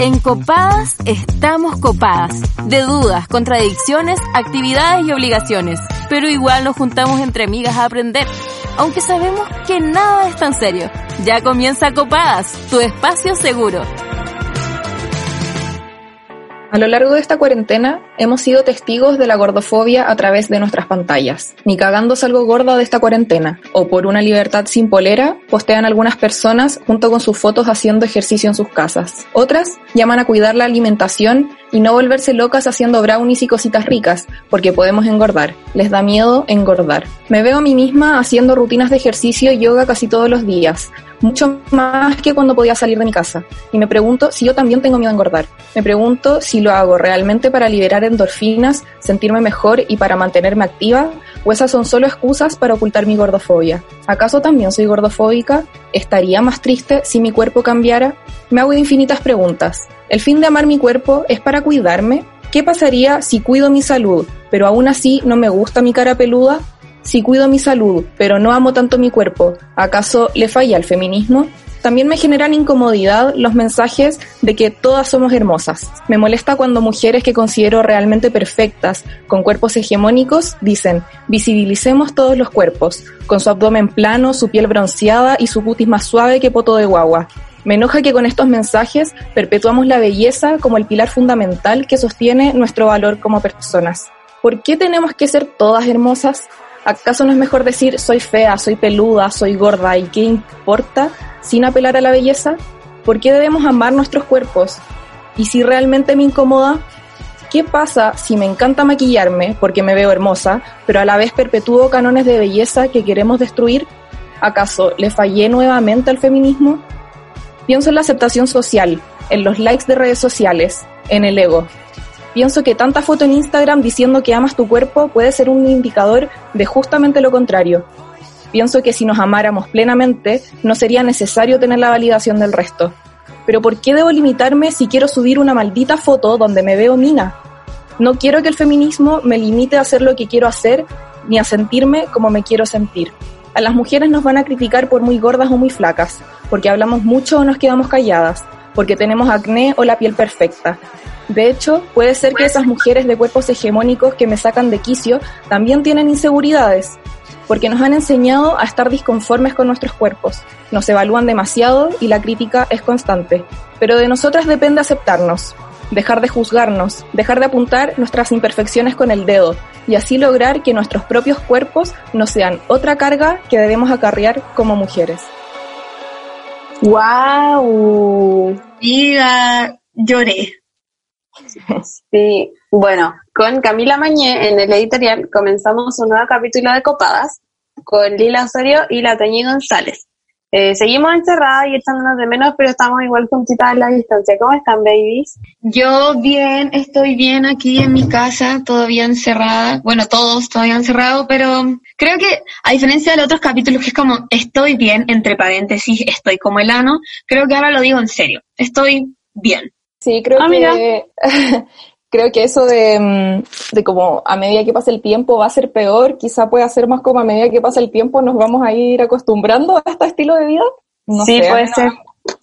En Copadas estamos copadas. De dudas, contradicciones, actividades y obligaciones. Pero igual nos juntamos entre amigas a aprender. Aunque sabemos que nada es tan serio. Ya comienza Copadas, tu espacio seguro. A lo largo de esta cuarentena hemos sido testigos de la gordofobia a través de nuestras pantallas. Ni cagando salgo gorda de esta cuarentena. O por una libertad sin polera, postean algunas personas junto con sus fotos haciendo ejercicio en sus casas. Otras llaman a cuidar la alimentación y no volverse locas haciendo brownies y cositas ricas, porque podemos engordar. Les da miedo engordar. Me veo a mí misma haciendo rutinas de ejercicio y yoga casi todos los días, mucho más que cuando podía salir de mi casa. Y me pregunto si yo también tengo miedo a engordar. Me pregunto si lo hago realmente para liberar endorfinas, sentirme mejor y para mantenerme activa, o esas son solo excusas para ocultar mi gordofobia. ¿Acaso también soy gordofóbica? ¿Estaría más triste si mi cuerpo cambiara? Me hago infinitas preguntas. ¿El fin de amar mi cuerpo es para cuidarme? ¿Qué pasaría si cuido mi salud, pero aún así no me gusta mi cara peluda? Si cuido mi salud, pero no amo tanto mi cuerpo, ¿acaso le falla al feminismo? También me generan incomodidad los mensajes de que todas somos hermosas. Me molesta cuando mujeres que considero realmente perfectas, con cuerpos hegemónicos, dicen, visibilicemos todos los cuerpos, con su abdomen plano, su piel bronceada y su cutis más suave que poto de guagua. Me enoja que con estos mensajes perpetuamos la belleza como el pilar fundamental que sostiene nuestro valor como personas. ¿Por qué tenemos que ser todas hermosas? ¿Acaso no es mejor decir soy fea, soy peluda, soy gorda y qué importa sin apelar a la belleza? ¿Por qué debemos amar nuestros cuerpos? Y si realmente me incomoda, ¿qué pasa si me encanta maquillarme porque me veo hermosa, pero a la vez perpetúo canones de belleza que queremos destruir? ¿Acaso le fallé nuevamente al feminismo? Pienso en la aceptación social, en los likes de redes sociales, en el ego. Pienso que tanta foto en Instagram diciendo que amas tu cuerpo puede ser un indicador de justamente lo contrario. Pienso que si nos amáramos plenamente, no sería necesario tener la validación del resto. Pero ¿por qué debo limitarme si quiero subir una maldita foto donde me veo mina? No quiero que el feminismo me limite a hacer lo que quiero hacer, ni a sentirme como me quiero sentir. A las mujeres nos van a criticar por muy gordas o muy flacas, porque hablamos mucho o nos quedamos calladas, porque tenemos acné o la piel perfecta, de hecho, puede ser que esas mujeres de cuerpos hegemónicos que me sacan de quicio también tienen inseguridades, porque nos han enseñado a estar disconformes con nuestros cuerpos, nos evalúan demasiado y la crítica es constante. Pero de nosotras depende aceptarnos, dejar de juzgarnos, dejar de apuntar nuestras imperfecciones con el dedo y así lograr que nuestros propios cuerpos no sean otra carga que debemos acarrear como mujeres. ¡Wow! Vida, lloré. Sí, bueno, con Camila Mañé en el editorial comenzamos un nuevo capítulo de Copadas con Lila Osorio y la Toñi González. Eh, seguimos encerradas y echándonos de menos, pero estamos igual juntitas en la distancia. ¿Cómo están, babies? Yo bien, estoy bien aquí en mi casa, todavía encerrada. Bueno, todos todavía encerrados, pero creo que a diferencia de los otros capítulos que es como estoy bien, entre paréntesis, estoy como el ano, creo que ahora lo digo en serio. Estoy bien. Sí, creo ah, que creo que eso de, mm, de, como a medida que pasa el tiempo va a ser peor, quizá pueda ser más como a medida que pasa el tiempo nos vamos a ir acostumbrando a este estilo de vida. sí, puede ser.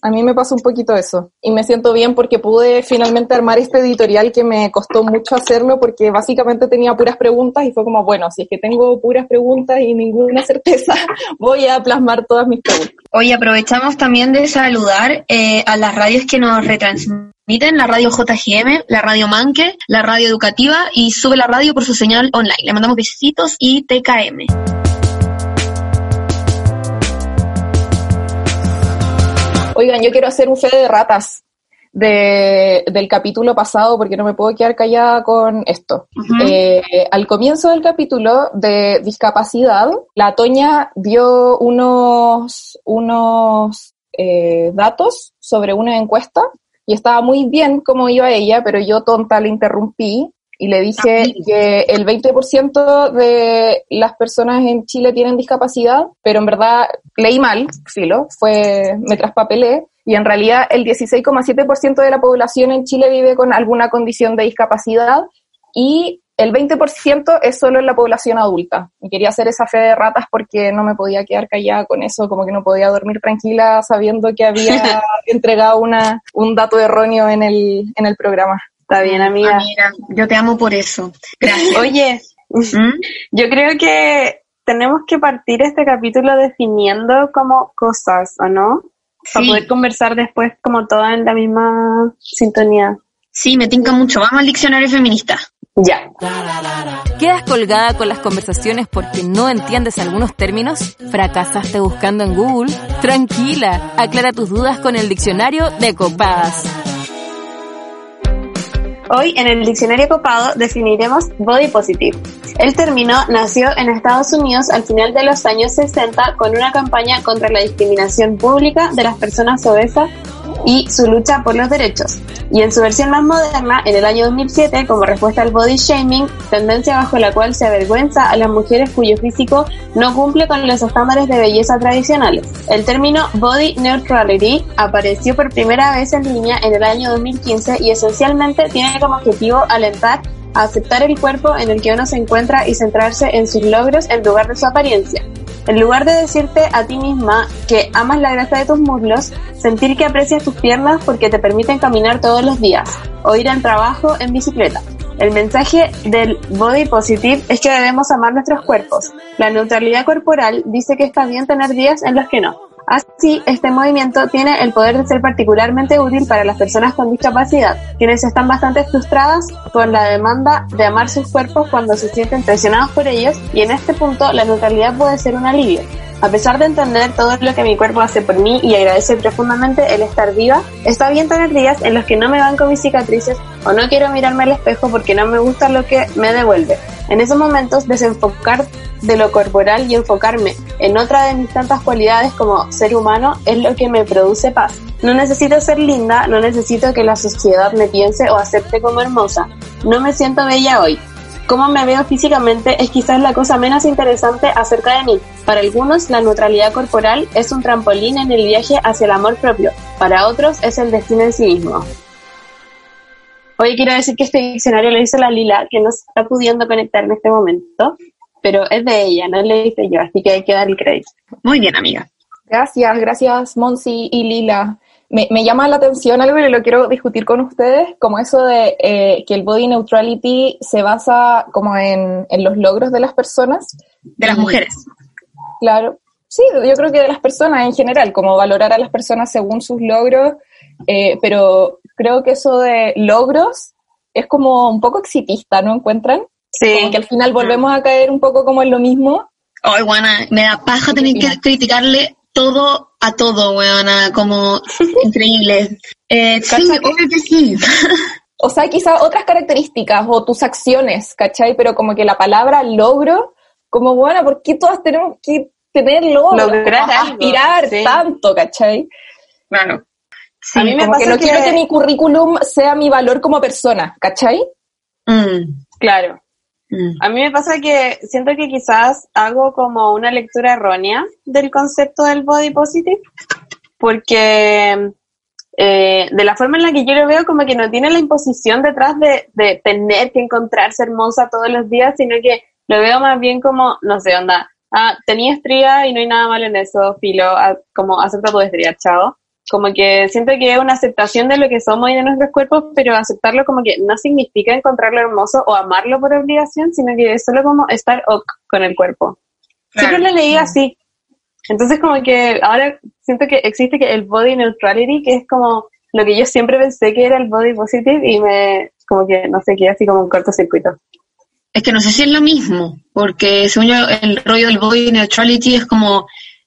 A mí me pasa un poquito eso y me siento bien porque pude finalmente armar este editorial que me costó mucho hacerlo porque básicamente tenía puras preguntas y fue como, bueno, si es que tengo puras preguntas y ninguna certeza, voy a plasmar todas mis preguntas. Hoy aprovechamos también de saludar eh, a las radios que nos retransmiten la radio JGM, la radio Manque, la radio educativa y sube la radio por su señal online. Le mandamos besitos y TKM. Oigan, yo quiero hacer un fe de ratas de, del capítulo pasado porque no me puedo quedar callada con esto. Eh, al comienzo del capítulo de discapacidad, la Toña dio unos, unos eh, datos sobre una encuesta y estaba muy bien como iba ella, pero yo tonta le interrumpí y le dije ah, que el 20% de las personas en Chile tienen discapacidad, pero en verdad leí mal, filo, fue, me traspapelé, y en realidad el 16,7% de la población en Chile vive con alguna condición de discapacidad y el 20% es solo en la población adulta. Y quería hacer esa fe de ratas porque no me podía quedar callada con eso, como que no podía dormir tranquila sabiendo que había entregado una, un dato erróneo en el, en el programa. Está bien, amiga. Amiga, yo te amo por eso. Gracias. Oye, ¿Mm? yo creo que tenemos que partir este capítulo definiendo como cosas, ¿o no? Para Sí. poder conversar después como todas en la misma sintonía. Sí, me tinca mucho. Vamos al diccionario feminista. Ya. ¿Quedas colgada con las conversaciones porque no entiendes algunos términos? ¿Fracasaste buscando en Google? Tranquila, aclara tus dudas con el diccionario de copadas. Hoy en el diccionario copado definiremos body positive. El término nació en Estados Unidos al final de los años 60 con una campaña contra la discriminación pública de las personas obesas y su lucha por los derechos. Y en su versión más moderna, en el año 2007, como respuesta al body shaming, tendencia bajo la cual se avergüenza a las mujeres cuyo físico no cumple con los estándares de belleza tradicionales. El término body neutrality apareció por primera vez en línea en el año 2015 y esencialmente tiene como objetivo alentar aceptar el cuerpo en el que uno se encuentra y centrarse en sus logros en lugar de su apariencia. En lugar de decirte a ti misma que amas la grasa de tus muslos, sentir que aprecias tus piernas porque te permiten caminar todos los días o ir al trabajo en bicicleta. El mensaje del body positive es que debemos amar nuestros cuerpos. La neutralidad corporal dice que está bien tener días en los que no. Así, este movimiento tiene el poder de ser particularmente útil para las personas con discapacidad, quienes están bastante frustradas con la demanda de amar sus cuerpos cuando se sienten presionados por ellos y en este punto la neutralidad puede ser un alivio. A pesar de entender todo lo que mi cuerpo hace por mí y agradecer profundamente el estar viva, está bien tener días en los que no me banco mis cicatrices o no quiero mirarme al espejo porque no me gusta lo que me devuelve. En esos momentos, desenfocar de lo corporal y enfocarme en otra de mis tantas cualidades como ser humano es lo que me produce paz. No necesito ser linda, no necesito que la sociedad me piense o acepte como hermosa. No me siento bella hoy. Cómo me veo físicamente es quizás la cosa menos interesante acerca de mí. Para algunos, la neutralidad corporal es un trampolín en el viaje hacia el amor propio. Para otros, es el destino en sí mismo. Hoy quiero decir que este diccionario lo hizo la Lila, que no se está pudiendo conectar en este momento, pero es de ella, no le hice yo, así que hay que dar el crédito. Muy bien, amiga. Gracias, gracias Monsi y Lila. Me, me llama la atención algo y lo quiero discutir con ustedes, como eso de eh, que el body neutrality se basa como en, en los logros de las personas. De las Y- mujeres. Claro, sí, yo creo que de las personas en general, como valorar a las personas según sus logros, eh, pero creo que eso de logros es como un poco exitista, ¿no encuentran? Sí, Como que al final volvemos a caer un poco como en lo mismo. Ay, guana, me da paja tener que criticarle todo a todo, weona, como increíble. Eh, sí, obvio que sí. O sea, quizás otras características o tus acciones, ¿cachai? Pero como que la palabra logro, como bueno, ¿por qué todas tenemos que tener logros? Lograr algo, aspirar sí. tanto, ¿cachai? Claro. a mí me como pasa que no que, quiero que mi currículum sea mi valor como persona, ¿cachai? Mm, claro, mm. a mí me pasa que siento que quizás hago como una lectura errónea del concepto del body positive, porque eh, de la forma en la que yo lo veo, como que no tiene la imposición detrás de, de tener que encontrarse hermosa todos los días, sino que lo veo más bien como, no sé, onda, ah, tenía estría y no hay nada malo en eso, filo, ah, como acepta tu estría, chao. Como que siento que es una aceptación de lo que somos y de nuestros cuerpos, pero aceptarlo como que no significa encontrarlo hermoso o amarlo por obligación, sino que es solo como estar ok con el cuerpo. Siempre lo leí así. Entonces como que ahora siento que existe que el body neutrality, que es como lo que yo siempre pensé que era el body positive y me, como que, no sé, quedé así como un cortocircuito. Es que no sé si es lo mismo, porque según yo el rollo del body neutrality es como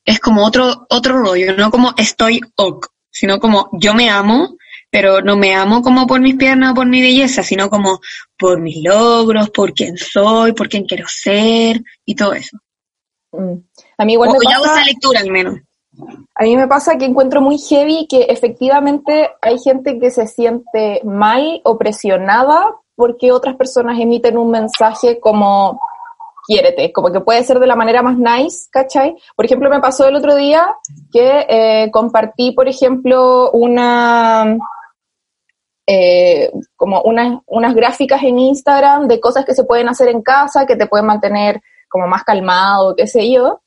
es como otro otro rollo, no como estoy ok, sino como yo me amo, pero no me amo como por mis piernas o por mi belleza, sino como por mis logros, por quién soy, por quién quiero ser y todo eso. Mm. A mí igual O me pasa, esa lectura al menos. a mí me pasa que encuentro muy heavy que efectivamente hay gente que se siente mal o presionada porque otras personas emiten un mensaje como quiérete, como que puede ser de la manera más nice, ¿cachai? Por ejemplo, me pasó el otro día que eh, compartí, por ejemplo, una eh, como unas, unas gráficas en Instagram de cosas que se pueden hacer en casa, que te pueden mantener como más calmado, qué sé yo.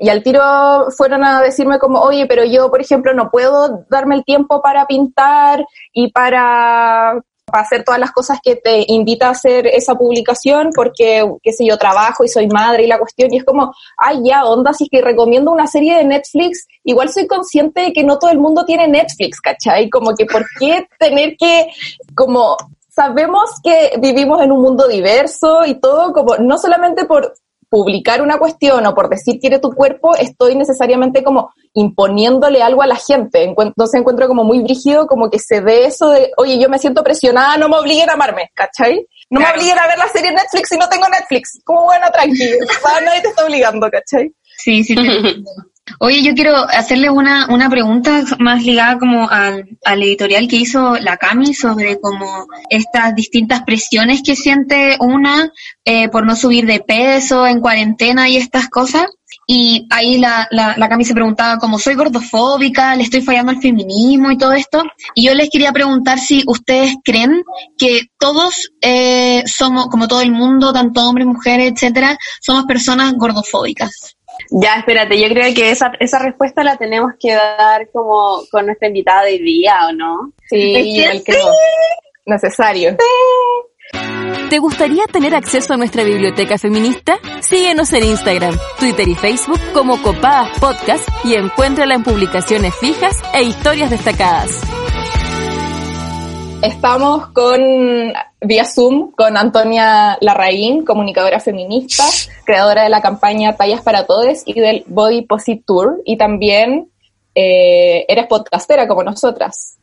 Y al tiro fueron a decirme como, oye, pero yo, por ejemplo, no puedo darme el tiempo para pintar y para para hacer todas las cosas que te invita a hacer esa publicación porque, qué sé yo, trabajo y soy madre y la cuestión, y es como, ay, ya, onda, si es que recomiendo una serie de Netflix, igual soy consciente de que no todo el mundo tiene Netflix, ¿cachai? Como que, ¿por qué tener que, como, sabemos que vivimos en un mundo diverso y todo, como, no solamente por publicar una cuestión o por decir quiere tu cuerpo, estoy necesariamente como imponiéndole algo a la gente. Entonces encuentro como muy brígido como que se dé eso de, oye, yo me siento presionada, no me obliguen a amarme, ¿cachai? No me obliguen a ver la serie Netflix si no tengo Netflix. Como bueno, tranquilo, nadie te está obligando, ¿cachai? Sí, sí. Oye, yo quiero hacerle una, una pregunta más ligada como al, al, editorial que hizo la Cami sobre como estas distintas presiones que siente una eh, por no subir de peso en cuarentena y estas cosas. Y ahí la, la, la Cami se preguntaba como soy gordofóbica, le estoy fallando al feminismo y todo esto. Y yo les quería preguntar si ustedes creen que todos eh, somos, como todo el mundo, tanto hombres, mujeres, etcétera, somos personas gordofóbicas. Ya, espérate, yo creo que esa, esa respuesta la tenemos que dar como con nuestra invitada de día, ¿o no? Sí, que necesario. ¿Te gustaría tener acceso a nuestra biblioteca feminista? Síguenos en Instagram, Twitter y Facebook como Copadas Podcast y encuéntrala en publicaciones fijas e historias destacadas. Estamos con vía Zoom con Antonia Larraín, comunicadora feminista, creadora de la campaña Tallas para Todos y del Body Posit Tour. Y también eh, eres podcastera como nosotras.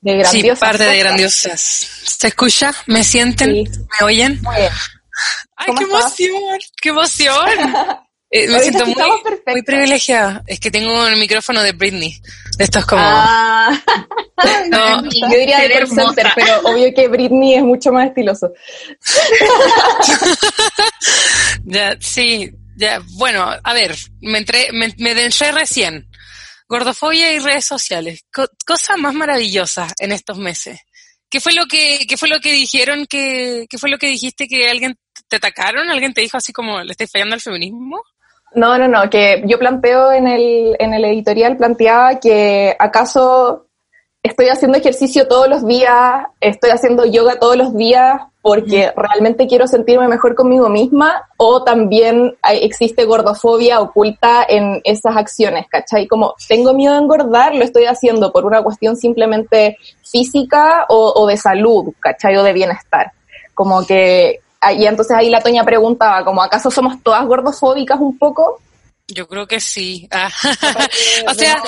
De grandiosas. Sí, parte de grandiosas. ¿Se escucha? ¿Me sienten? ¿Me oyen? ¡Ay, qué emoción! ¡Qué emoción! Eh, me siento muy, muy privilegiada. Es que tengo el micrófono de Britney. Esto es como... Ah. no, yo diría de center, pero obvio que Britney es mucho más estiloso. ya, sí, ya. Bueno, a ver, me entré, me, me recién. Gordofobia y redes sociales. cosa más maravillosa en estos meses. ¿Qué fue lo que, qué fue lo que dijeron que, qué fue lo que dijiste que alguien te atacaron? ¿Alguien te dijo así como le estáis fallando al feminismo? No, no, no, que yo planteo en el, en el editorial, planteaba que acaso estoy haciendo ejercicio todos los días, estoy haciendo yoga todos los días porque realmente quiero sentirme mejor conmigo misma o también existe gordofobia oculta en esas acciones, ¿cachai? Como tengo miedo de engordar, lo estoy haciendo por una cuestión simplemente física o, o de salud, ¿cachai? O de bienestar. Como que y entonces ahí la Toña preguntaba, como, ¿acaso somos todas gordofóbicas un poco? Yo creo que sí. Ah. o sea,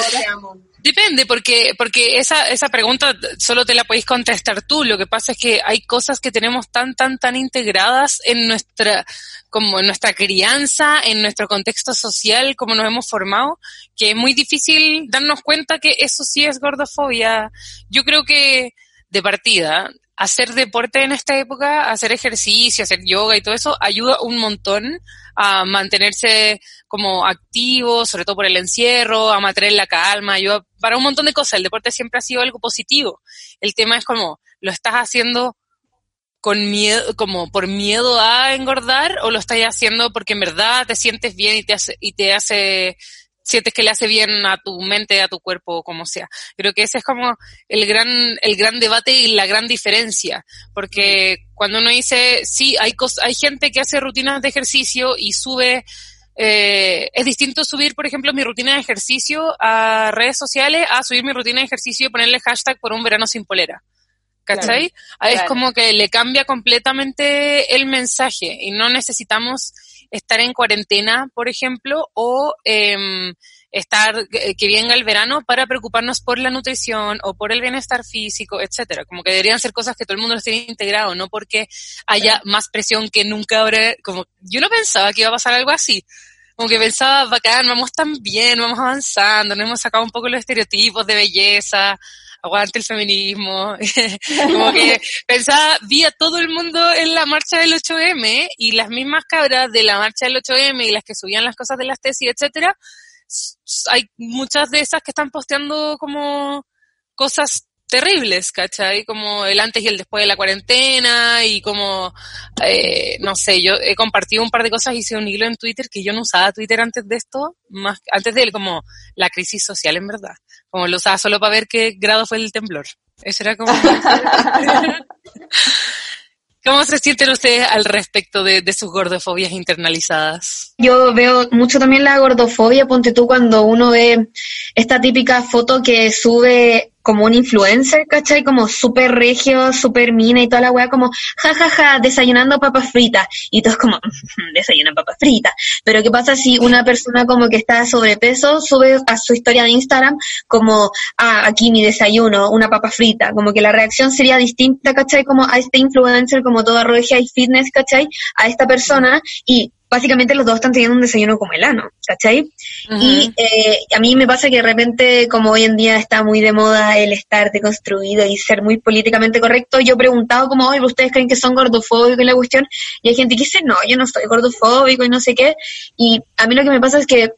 depende, porque, porque esa, esa pregunta solo te la podéis contestar tú. Lo que pasa es que hay cosas que tenemos tan, tan, tan integradas en nuestra, como en nuestra crianza, en nuestro contexto social, como nos hemos formado, que es muy difícil darnos cuenta que eso sí es gordofobia. Yo creo que, de partida, hacer deporte en esta época, hacer ejercicio, hacer yoga y todo eso, ayuda un montón a mantenerse como activo, sobre todo por el encierro, a mantener la calma, ayuda para un montón de cosas. El deporte siempre ha sido algo positivo. El tema es como, ¿lo estás haciendo con miedo, como por miedo a engordar o lo estás haciendo porque en verdad te sientes bien y te hace, y te hace sientes que le hace bien a tu mente, a tu cuerpo, como sea. Creo que ese es como el gran, el gran debate y la gran diferencia, porque cuando uno dice, sí, hay, hay gente que hace rutinas de ejercicio y sube, eh, es distinto subir, por ejemplo, mi rutina de ejercicio a redes sociales a subir mi rutina de ejercicio y ponerle hashtag por un verano sin polera. ¿Cachai? Es como que le cambia completamente el mensaje y no necesitamos estar en cuarentena, por ejemplo, o eh, estar que venga el verano para preocuparnos por la nutrición o por el bienestar físico, etcétera. Como que deberían ser cosas que todo el mundo esté integrado, no porque haya más presión que nunca habrá, como yo no pensaba que iba a pasar algo así. Como que pensaba, bacán, vamos tan bien, vamos avanzando, nos hemos sacado un poco los estereotipos de belleza, aguante el feminismo. como que pensaba, vi a todo el mundo en la marcha del 8M y las mismas cabras de la marcha del 8M y las que subían las cosas de las tesis, etcétera, hay muchas de esas que están posteando como cosas terribles, ¿cachai? Como el antes y el después de la cuarentena y como, eh, no sé, yo he compartido un par de cosas, hice un hilo en Twitter que yo no usaba Twitter antes de esto, más antes de como la crisis social en verdad, como lo usaba solo para ver qué grado fue el temblor. Eso era como... ¿Cómo se sienten ustedes al respecto de, de, sus gordofobias internalizadas? Yo veo mucho también la gordofobia, ponte tú cuando uno ve esta típica foto que sube como un influencer, ¿cachai? Como súper regio, súper mina y toda la weá, como jajaja, ja, ja, desayunando papas fritas. Y todos como, desayunan papas fritas. Pero ¿qué pasa si una persona como que está sobrepeso sube a su historia de Instagram como, ah, aquí mi desayuno, una papa frita? Como que la reacción sería distinta, ¿cachai? Como a este influencer, como toda regia y fitness, ¿cachai? A esta persona y básicamente los dos están teniendo un desayuno como el ano, ¿cachai? Y eh, a mí me pasa que de repente, como hoy en día está muy de moda el estar deconstruido y ser muy políticamente correcto, yo he preguntado como, oye, ¿ustedes creen que son gordofóbicos en la cuestión? Y hay gente que dice, no, yo no soy gordofóbico y no sé qué. Y a mí lo que me pasa es que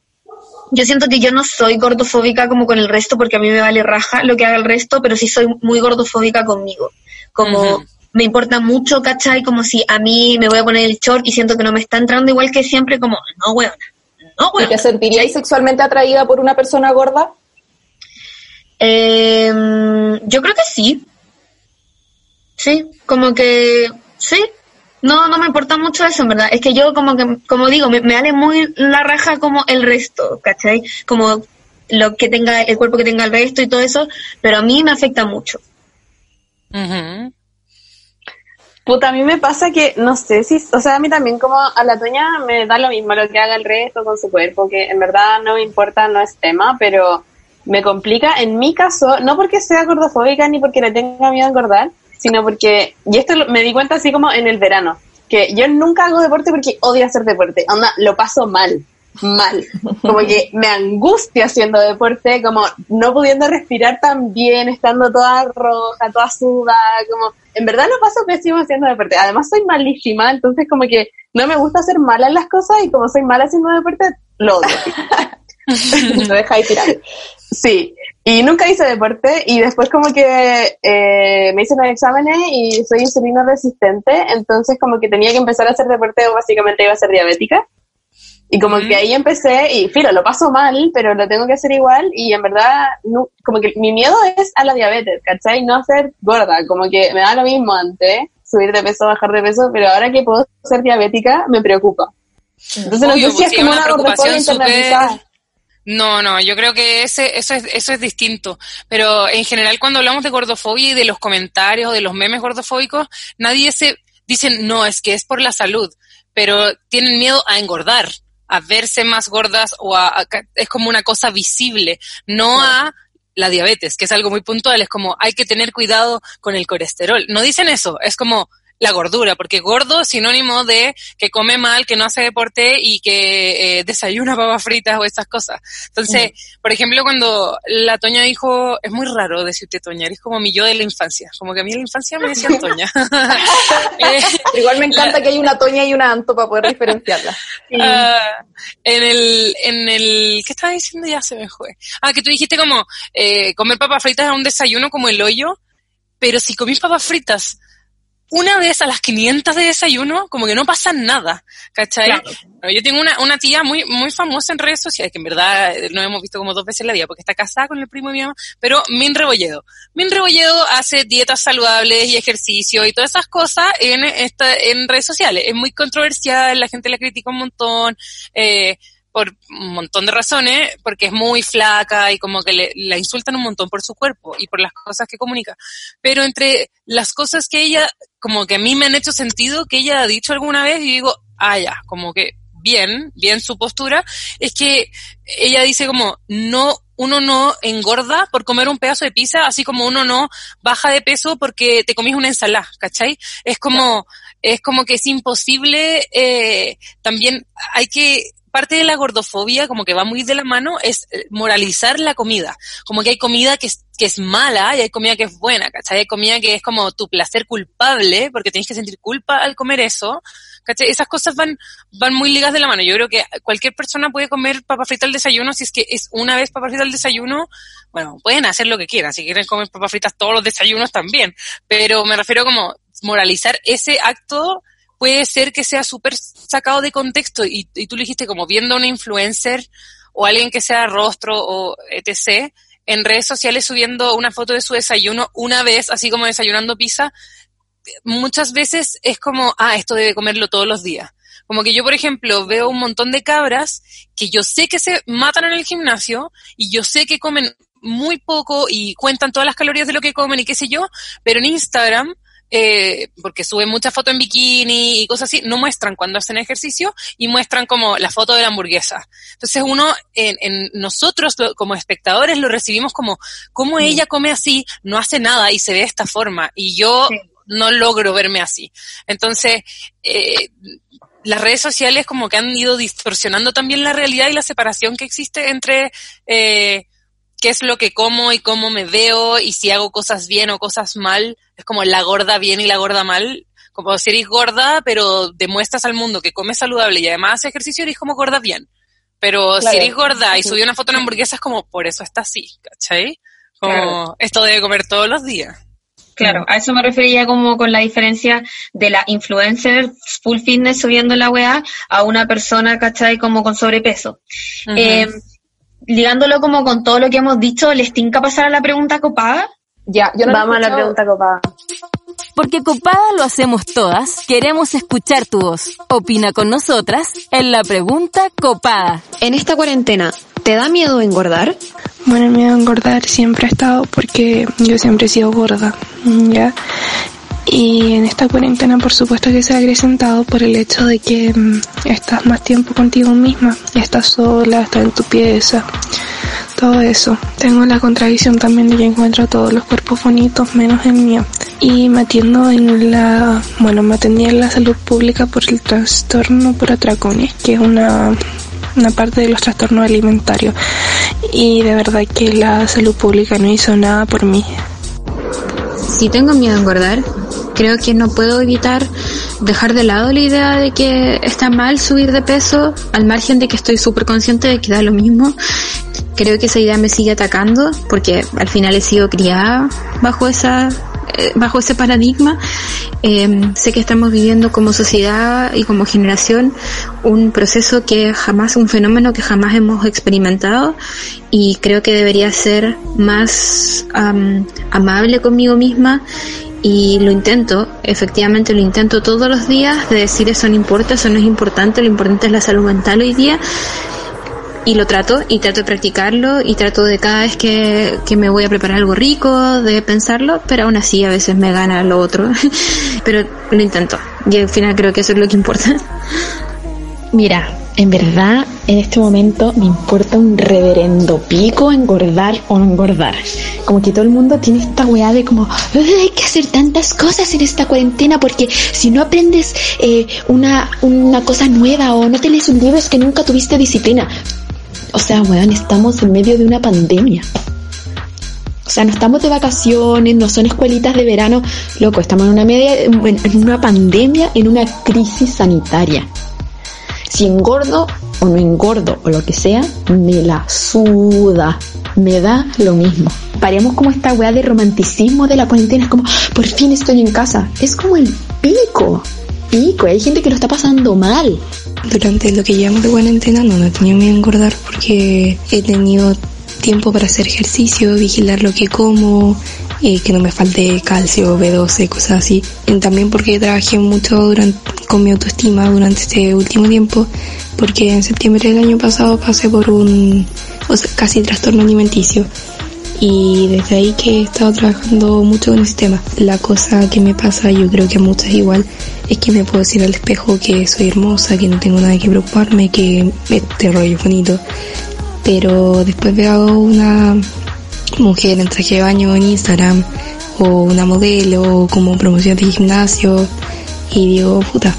yo siento que yo no soy gordofóbica como con el resto porque a mí me vale raja lo que haga el resto, pero sí soy muy gordofóbica conmigo. Como me importa mucho, ¿cachai? Como si a mí me voy a poner el short y siento que no me está entrando igual que siempre, como, no, weón. No, weón. ¿Y te sentiríais sexualmente atraída por una persona gorda? Eh, yo creo que sí. Sí, como que sí. No, no me importa mucho eso, en verdad. Es que yo como que, como digo, me, me vale muy la raja como el resto, ¿cachai? Como lo que tenga, el cuerpo que tenga el resto y todo eso, pero a mí me afecta mucho. Uh Puta, a mí me pasa que, no sé si, o sea, a mí también como a la Toña me da lo mismo lo que haga el resto con su cuerpo, que en verdad no me importa, no es tema, pero me complica en mi caso, no porque sea gordofóbica ni porque le tenga miedo a engordar, sino porque, y esto me di cuenta así como en el verano, que yo nunca hago deporte porque odio hacer deporte, onda, lo paso mal, mal, como que me angustia haciendo deporte, como no pudiendo respirar tan bien, estando toda roja, toda sudada, como en verdad lo paso pésimo haciendo deporte. Además soy malísima, entonces como que no me gusta hacer mala en las cosas y como soy mala haciendo deporte, lo odio. dejáis tirar. Sí, y nunca hice deporte y después como que eh, me hice unos exámenes y soy insulino resistente, entonces como que tenía que empezar a hacer deporte o básicamente iba a ser diabética. Y como que ahí empecé, y filo, lo paso mal, pero lo tengo que hacer igual, y en verdad, no, como que mi miedo es a la diabetes, ¿cachai? No ser gorda, como que me da lo mismo antes, subir de peso, bajar de peso, pero ahora que puedo ser diabética, me preocupa. Entonces no sé si es como una, preocupación internalizada. No, no, yo creo que ese, eso, es, eso es distinto. Pero en general, cuando hablamos de gordofobia y de los comentarios, de los memes gordofóbicos, nadie se dice, no, es que es por la salud, pero tienen miedo a engordar a verse más gordas o a, es como una cosa visible, no a la diabetes, que es algo muy puntual, es como hay que tener cuidado con el colesterol. No dicen eso, es como la gordura, porque gordo es sinónimo de que come mal, que no hace deporte y que eh, desayuna papas fritas o esas cosas. Entonces, por ejemplo, cuando la Toña dijo, es muy raro decirte Toña, eres como mi yo de la infancia, como que a mí en la infancia me decían Toña. eh, Igual me encanta que hay una Toña y una Anto para poder diferenciarla. Uh, en el, en el, ¿qué estaba diciendo? Ya se me fue. Ah, que tú dijiste como, eh, comer papas fritas es un desayuno como el hoyo, pero si comís papas fritas una vez a las 500 de desayuno, como que no pasa nada, ¿cachai? Yo tengo una, una tía muy, muy famosa en redes sociales, que en verdad eh, no hemos visto como dos veces en la vida, porque está casada con el primo de mi mamá, pero Min Rebolledo. Min Rebolledo hace dietas saludables y ejercicio y todas esas cosas en, esta, en redes sociales. Es muy controversial, la gente la critica un montón, eh, por un montón de razones, porque es muy flaca y como que le, la insultan un montón por su cuerpo y por las cosas que comunica. Pero entre las cosas que ella, como que a mí me han hecho sentido, que ella ha dicho alguna vez, y digo, ah, ya, como que bien, bien su postura, es que ella dice como, no, uno no engorda por comer un pedazo de pizza, así como uno no baja de peso porque te comís una ensalada, ¿cachai? Es como, es como que es imposible, eh, también hay que parte de la gordofobia, como que va muy de la mano, es eh, moralizar la comida. Como que hay comida que es, que es mala y hay comida que es buena, ¿cachai? Hay comida que es como tu placer culpable, porque tienes que sentir culpa al comer eso, ¿cachai? Esas cosas van, van muy ligadas de la mano. Yo creo que cualquier persona puede comer papa frita al desayuno si es que es una vez papa frita al desayuno. Bueno, pueden hacer lo que quieran. Si quieren comer papas fritas todos los desayunos también. Pero me refiero como moralizar ese acto puede ser que sea súper sacado de contexto y, y tú lo dijiste como viendo a una influencer o alguien que sea rostro o etc en redes sociales subiendo una foto de su desayuno una vez, así como desayunando pizza, muchas veces es como, ah, esto debe comerlo todos los días. Como que yo, por ejemplo, veo un montón de cabras que yo sé que se matan en el gimnasio y yo sé que comen muy poco y cuentan todas las calorías de lo que comen y qué sé yo, pero en Instagram eh, porque suben muchas fotos en bikini y cosas así, no muestran cuando hacen ejercicio y muestran como la foto de la hamburguesa. Entonces uno, en, en nosotros como espectadores lo recibimos como, como ella come así, no hace nada y se ve de esta forma y yo no logro verme así. Entonces, eh, las redes sociales como que han ido distorsionando también la realidad y la separación que existe entre eh, qué es lo que como y cómo me veo y si hago cosas bien o cosas mal. Es como la gorda bien y la gorda mal. Como si eres gorda, pero demuestras al mundo que comes saludable y además haces ejercicio, eres como gorda bien. Pero si eres gorda y subió una foto en hamburguesa, es como, por eso está así, ¿cachai? Como, esto debe comer todos los días. Claro, a eso me refería como con la diferencia de la influencer full fitness subiendo la weá a una persona, ¿cachai? Como con sobrepeso ligándolo como con todo lo que hemos dicho, ¿les tinca pasar a la pregunta copada? Ya, yo no Vamos a la pregunta copada. Porque copada lo hacemos todas, queremos escuchar tu voz. Opina con nosotras en la pregunta copada. En esta cuarentena, ¿te da miedo engordar? Bueno, el miedo a engordar siempre ha estado porque yo siempre he sido gorda, ¿ya? Y en esta cuarentena por supuesto que se ha acrecentado por el hecho de que mm, estás más tiempo contigo misma, estás sola, estás en tu pieza, todo eso. Tengo la contradicción también de que encuentro todos los cuerpos bonitos menos el mío. Y me atiendo en la, bueno, me en la salud pública por el trastorno por atracones, que es una una parte de los trastornos alimentarios y de verdad que la salud pública no hizo nada por mí. Si tengo miedo a engordar, creo que no puedo evitar dejar de lado la idea de que está mal subir de peso, al margen de que estoy súper consciente de que da lo mismo. Creo que esa idea me sigue atacando porque al final he sido criada bajo esa eh, bajo ese paradigma. Eh, sé que estamos viviendo como sociedad y como generación un proceso que jamás, un fenómeno que jamás hemos experimentado y creo que debería ser más amable conmigo misma y lo intento, efectivamente lo intento todos los días de decir eso no importa, eso no es importante, lo importante es la salud mental hoy día y lo trato y trato de practicarlo y trato de cada vez que, que me voy a preparar algo rico de pensarlo, pero aún así a veces me gana lo otro, pero lo intento y al final creo que eso es lo que importa. Mira, en verdad, en este momento me importa un reverendo pico engordar o no engordar. Como que todo el mundo tiene esta weá de como, hay que hacer tantas cosas en esta cuarentena porque si no aprendes eh, una, una cosa nueva o no tenés un libro es que nunca tuviste disciplina. O sea, weón, estamos en medio de una pandemia. O sea, no estamos de vacaciones, no son escuelitas de verano. Loco, estamos en una, media, en una pandemia, en una crisis sanitaria. Si engordo o no engordo o lo que sea, me la suda. Me da lo mismo. Paremos como esta weá de romanticismo de la cuarentena. Es como, por fin estoy en casa. Es como el pico. Pico. Hay gente que lo está pasando mal. Durante lo que llevamos de cuarentena no, no he tenido miedo a engordar porque he tenido tiempo para hacer ejercicio, vigilar lo que como, eh, que no me falte calcio, B12, cosas así. Y también porque trabajé mucho durante, con mi autoestima durante este último tiempo, porque en septiembre del año pasado pasé por un o sea, casi trastorno alimenticio. Y desde ahí que he estado trabajando mucho con ese tema. La cosa que me pasa, yo creo que a muchas igual, es que me puedo decir al espejo que soy hermosa, que no tengo nada que preocuparme, que este rollo bonito. Pero después veo una mujer en traje de baño en Instagram o una modelo como promoción de gimnasio y digo, puta,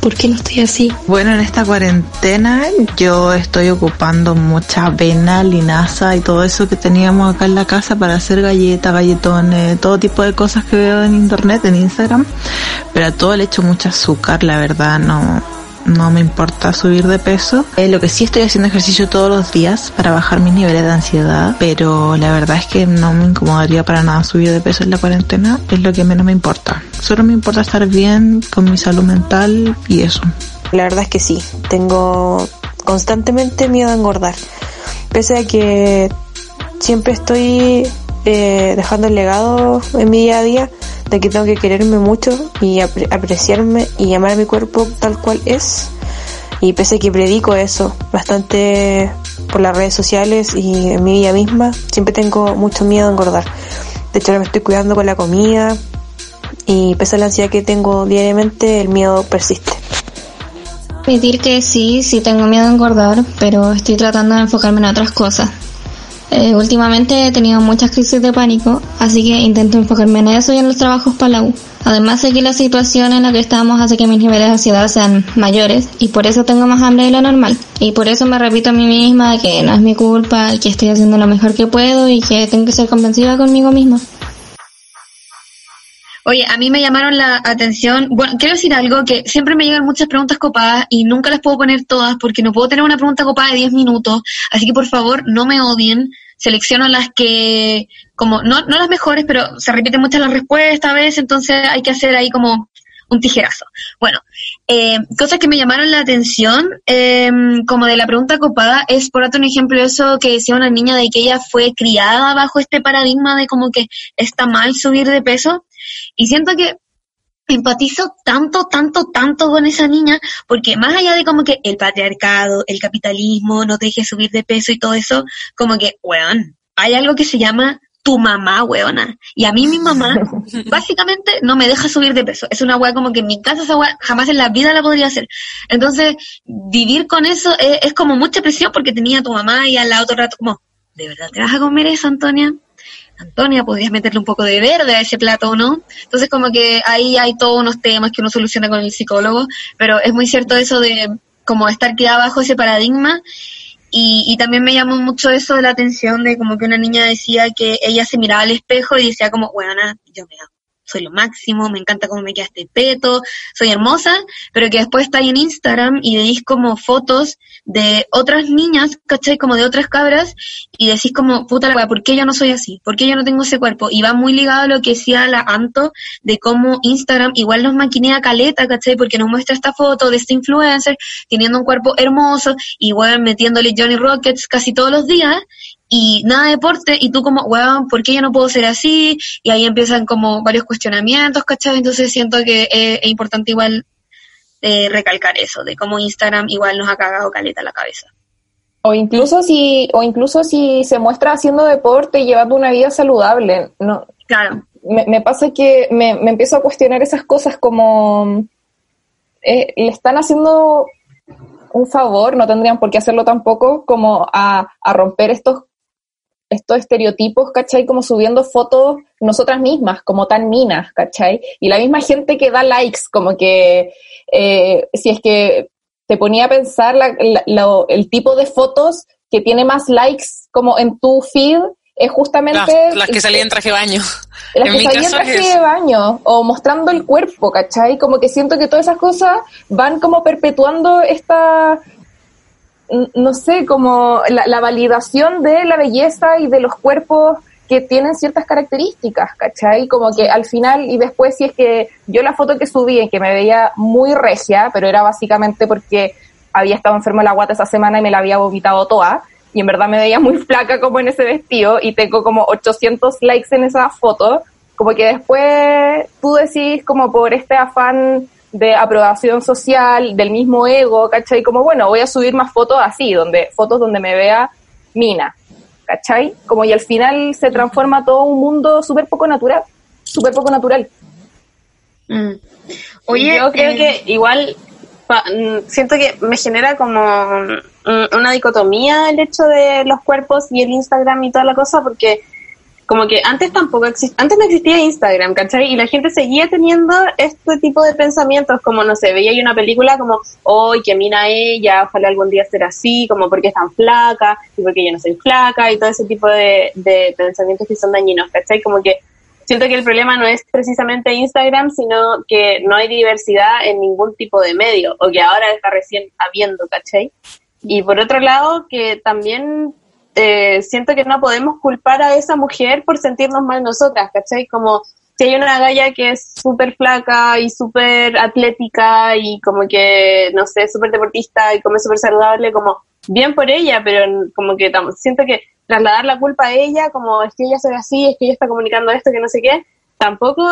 ¿Por qué no estoy así? Bueno, en esta cuarentena yo estoy ocupando mucha avena, linaza y todo eso que teníamos acá en la casa para hacer galletas, galletones, todo tipo de cosas que veo en internet, en Instagram. Pero a todo le echo mucho azúcar, la verdad, no, no me importa subir de peso. Eh, lo que sí estoy haciendo ejercicio todos los días para bajar mis niveles de ansiedad, pero la verdad es que no me incomodaría para nada subir de peso en la cuarentena, es lo que menos me importa. Solo me importa estar bien con mi salud mental y eso. La verdad es que sí, tengo constantemente miedo a engordar. Pese a que siempre estoy eh, dejando el legado en mi día a día, de que tengo que quererme mucho y apreciarme y amar mi cuerpo tal cual es. Y pese que predico eso bastante por las redes sociales y en mi vida misma, siempre tengo mucho miedo a engordar. De hecho, ahora me estoy cuidando con la comida y pese a la ansiedad que tengo diariamente, el miedo persiste. Admitir que sí, sí tengo miedo a engordar, pero estoy tratando de enfocarme en otras cosas. Eh, últimamente he tenido muchas crisis de pánico, así que intento enfocarme en eso y en los trabajos para la U. Además sé que la situación en la que estamos hace que mis niveles de ansiedad sean mayores y por eso tengo más hambre de lo normal. Y por eso me repito a mí misma que no es mi culpa, que estoy haciendo lo mejor que puedo y que tengo que ser convencida conmigo misma. Oye, a mí me llamaron la atención. Bueno, quiero decir algo que siempre me llegan muchas preguntas copadas y nunca las puedo poner todas porque no puedo tener una pregunta copada de 10 minutos. Así que por favor, no me odien. Selecciono las que, como, no, no las mejores, pero se repiten muchas las respuestas a veces, entonces hay que hacer ahí como un tijerazo. Bueno, eh, cosas que me llamaron la atención, eh, como de la pregunta copada, es por otro un ejemplo eso que decía una niña de que ella fue criada bajo este paradigma de como que está mal subir de peso. Y siento que empatizo tanto, tanto, tanto con esa niña, porque más allá de como que el patriarcado, el capitalismo, no te deje subir de peso y todo eso, como que, weón, hay algo que se llama tu mamá, weona. Y a mí mi mamá, básicamente, no me deja subir de peso. Es una weá como que en mi casa esa weá jamás en la vida la podría hacer. Entonces, vivir con eso es, es como mucha presión porque tenía a tu mamá y al otro rato como, ¿de verdad te vas a comer eso, Antonia? Antonia, podrías meterle un poco de verde a ese plato, ¿no? Entonces como que ahí hay todos unos temas que uno soluciona con el psicólogo, pero es muy cierto eso de como estar quedada bajo ese paradigma y, y también me llamó mucho eso la atención de como que una niña decía que ella se miraba al espejo y decía como, bueno, yo me amo soy lo máximo, me encanta cómo me queda este peto, soy hermosa, pero que después está ahí en Instagram y veis como fotos de otras niñas, ¿cachai? Como de otras cabras, y decís como, puta la weá, ¿por qué yo no soy así? ¿Por qué yo no tengo ese cuerpo? Y va muy ligado a lo que decía la Anto, de cómo Instagram igual nos maquinea caleta, ¿cachai? Porque nos muestra esta foto de este influencer teniendo un cuerpo hermoso, igual metiéndole Johnny Rockets casi todos los días, y nada de deporte, y tú como, weón, ¿por qué yo no puedo ser así? Y ahí empiezan como varios cuestionamientos, ¿cachai? Entonces siento que es, importante igual eh, recalcar eso, de cómo Instagram igual nos ha cagado caleta la cabeza. O incluso si, o incluso si se muestra haciendo deporte y llevando una vida saludable, no. Claro. Me, pasa que me, me, empiezo a cuestionar esas cosas como eh, le están haciendo un favor, no tendrían por qué hacerlo tampoco, como a, a romper estos estos estereotipos, ¿cachai? Como subiendo fotos nosotras mismas, como tan minas, ¿cachai? Y la misma gente que da likes, como que eh, si es que te ponía a pensar el tipo de fotos que tiene más likes como en tu feed, es justamente... Las, que salían en traje de baño. Las que salían en traje de baño o mostrando el cuerpo, ¿cachai? Como que siento que todas esas cosas van como perpetuando esta no sé, como la, validación de la belleza y de los cuerpos que tienen ciertas características, ¿cachai? Como que al final, y después si es que yo la foto que subí en que me veía muy regia, pero era básicamente porque había estado enferma la guata esa semana y me la había vomitado toda, y en verdad me veía muy flaca como en ese vestido, y tengo como 800 likes en esa foto, como que después tú decís como por este afán de aprobación social, del mismo ego, ¿cachai? Como, bueno, voy a subir más fotos así, donde, fotos donde me vea mina, ¿cachai? Como y al final se transforma todo un mundo súper poco natural, súper poco natural. Mm. Oye, yo creo que igual mm, siento que me genera como una dicotomía el hecho de los cuerpos y el Instagram y toda la cosa, porque como que antes tampoco existía, antes no existía Instagram, ¿cachai? Y la gente seguía teniendo este tipo de pensamientos, como, no sé, veía una película como, hoy que mina ella, ojalá algún día ser así, como porque es tan flaca, y porque yo no soy flaca, y todo ese tipo de, de pensamientos que son dañinos, ¿cachai? Como que siento que el problema no es precisamente Instagram, sino que no hay diversidad en ningún tipo de medio, o que ahora está recién habiendo, ¿cachai? Y por otro lado, que también eh, siento que no podemos culpar a esa mujer por sentirnos mal nosotras, ¿cachai? Como si hay una galla que es súper flaca y súper atlética y como que, no sé, súper deportista y come súper saludable, como bien por ella, pero como que siento que trasladar la culpa a ella, como es que ella se ve así, es que ella está comunicando esto, que no sé qué, tampoco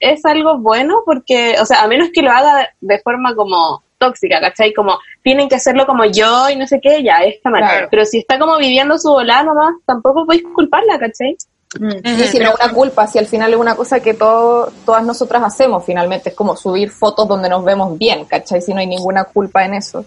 es algo bueno porque, o sea, a menos que lo haga de forma como tóxica, ¿cachai? Como tienen que hacerlo como yo y no sé qué, ya está mal. Pero si está como viviendo su volada nomás, tampoco podéis culparla, ¿cachai? Mm. si no es una culpa, si al final es una cosa que todo, todas nosotras hacemos, finalmente es como subir fotos donde nos vemos bien, ¿cachai? Si no hay ninguna culpa en eso.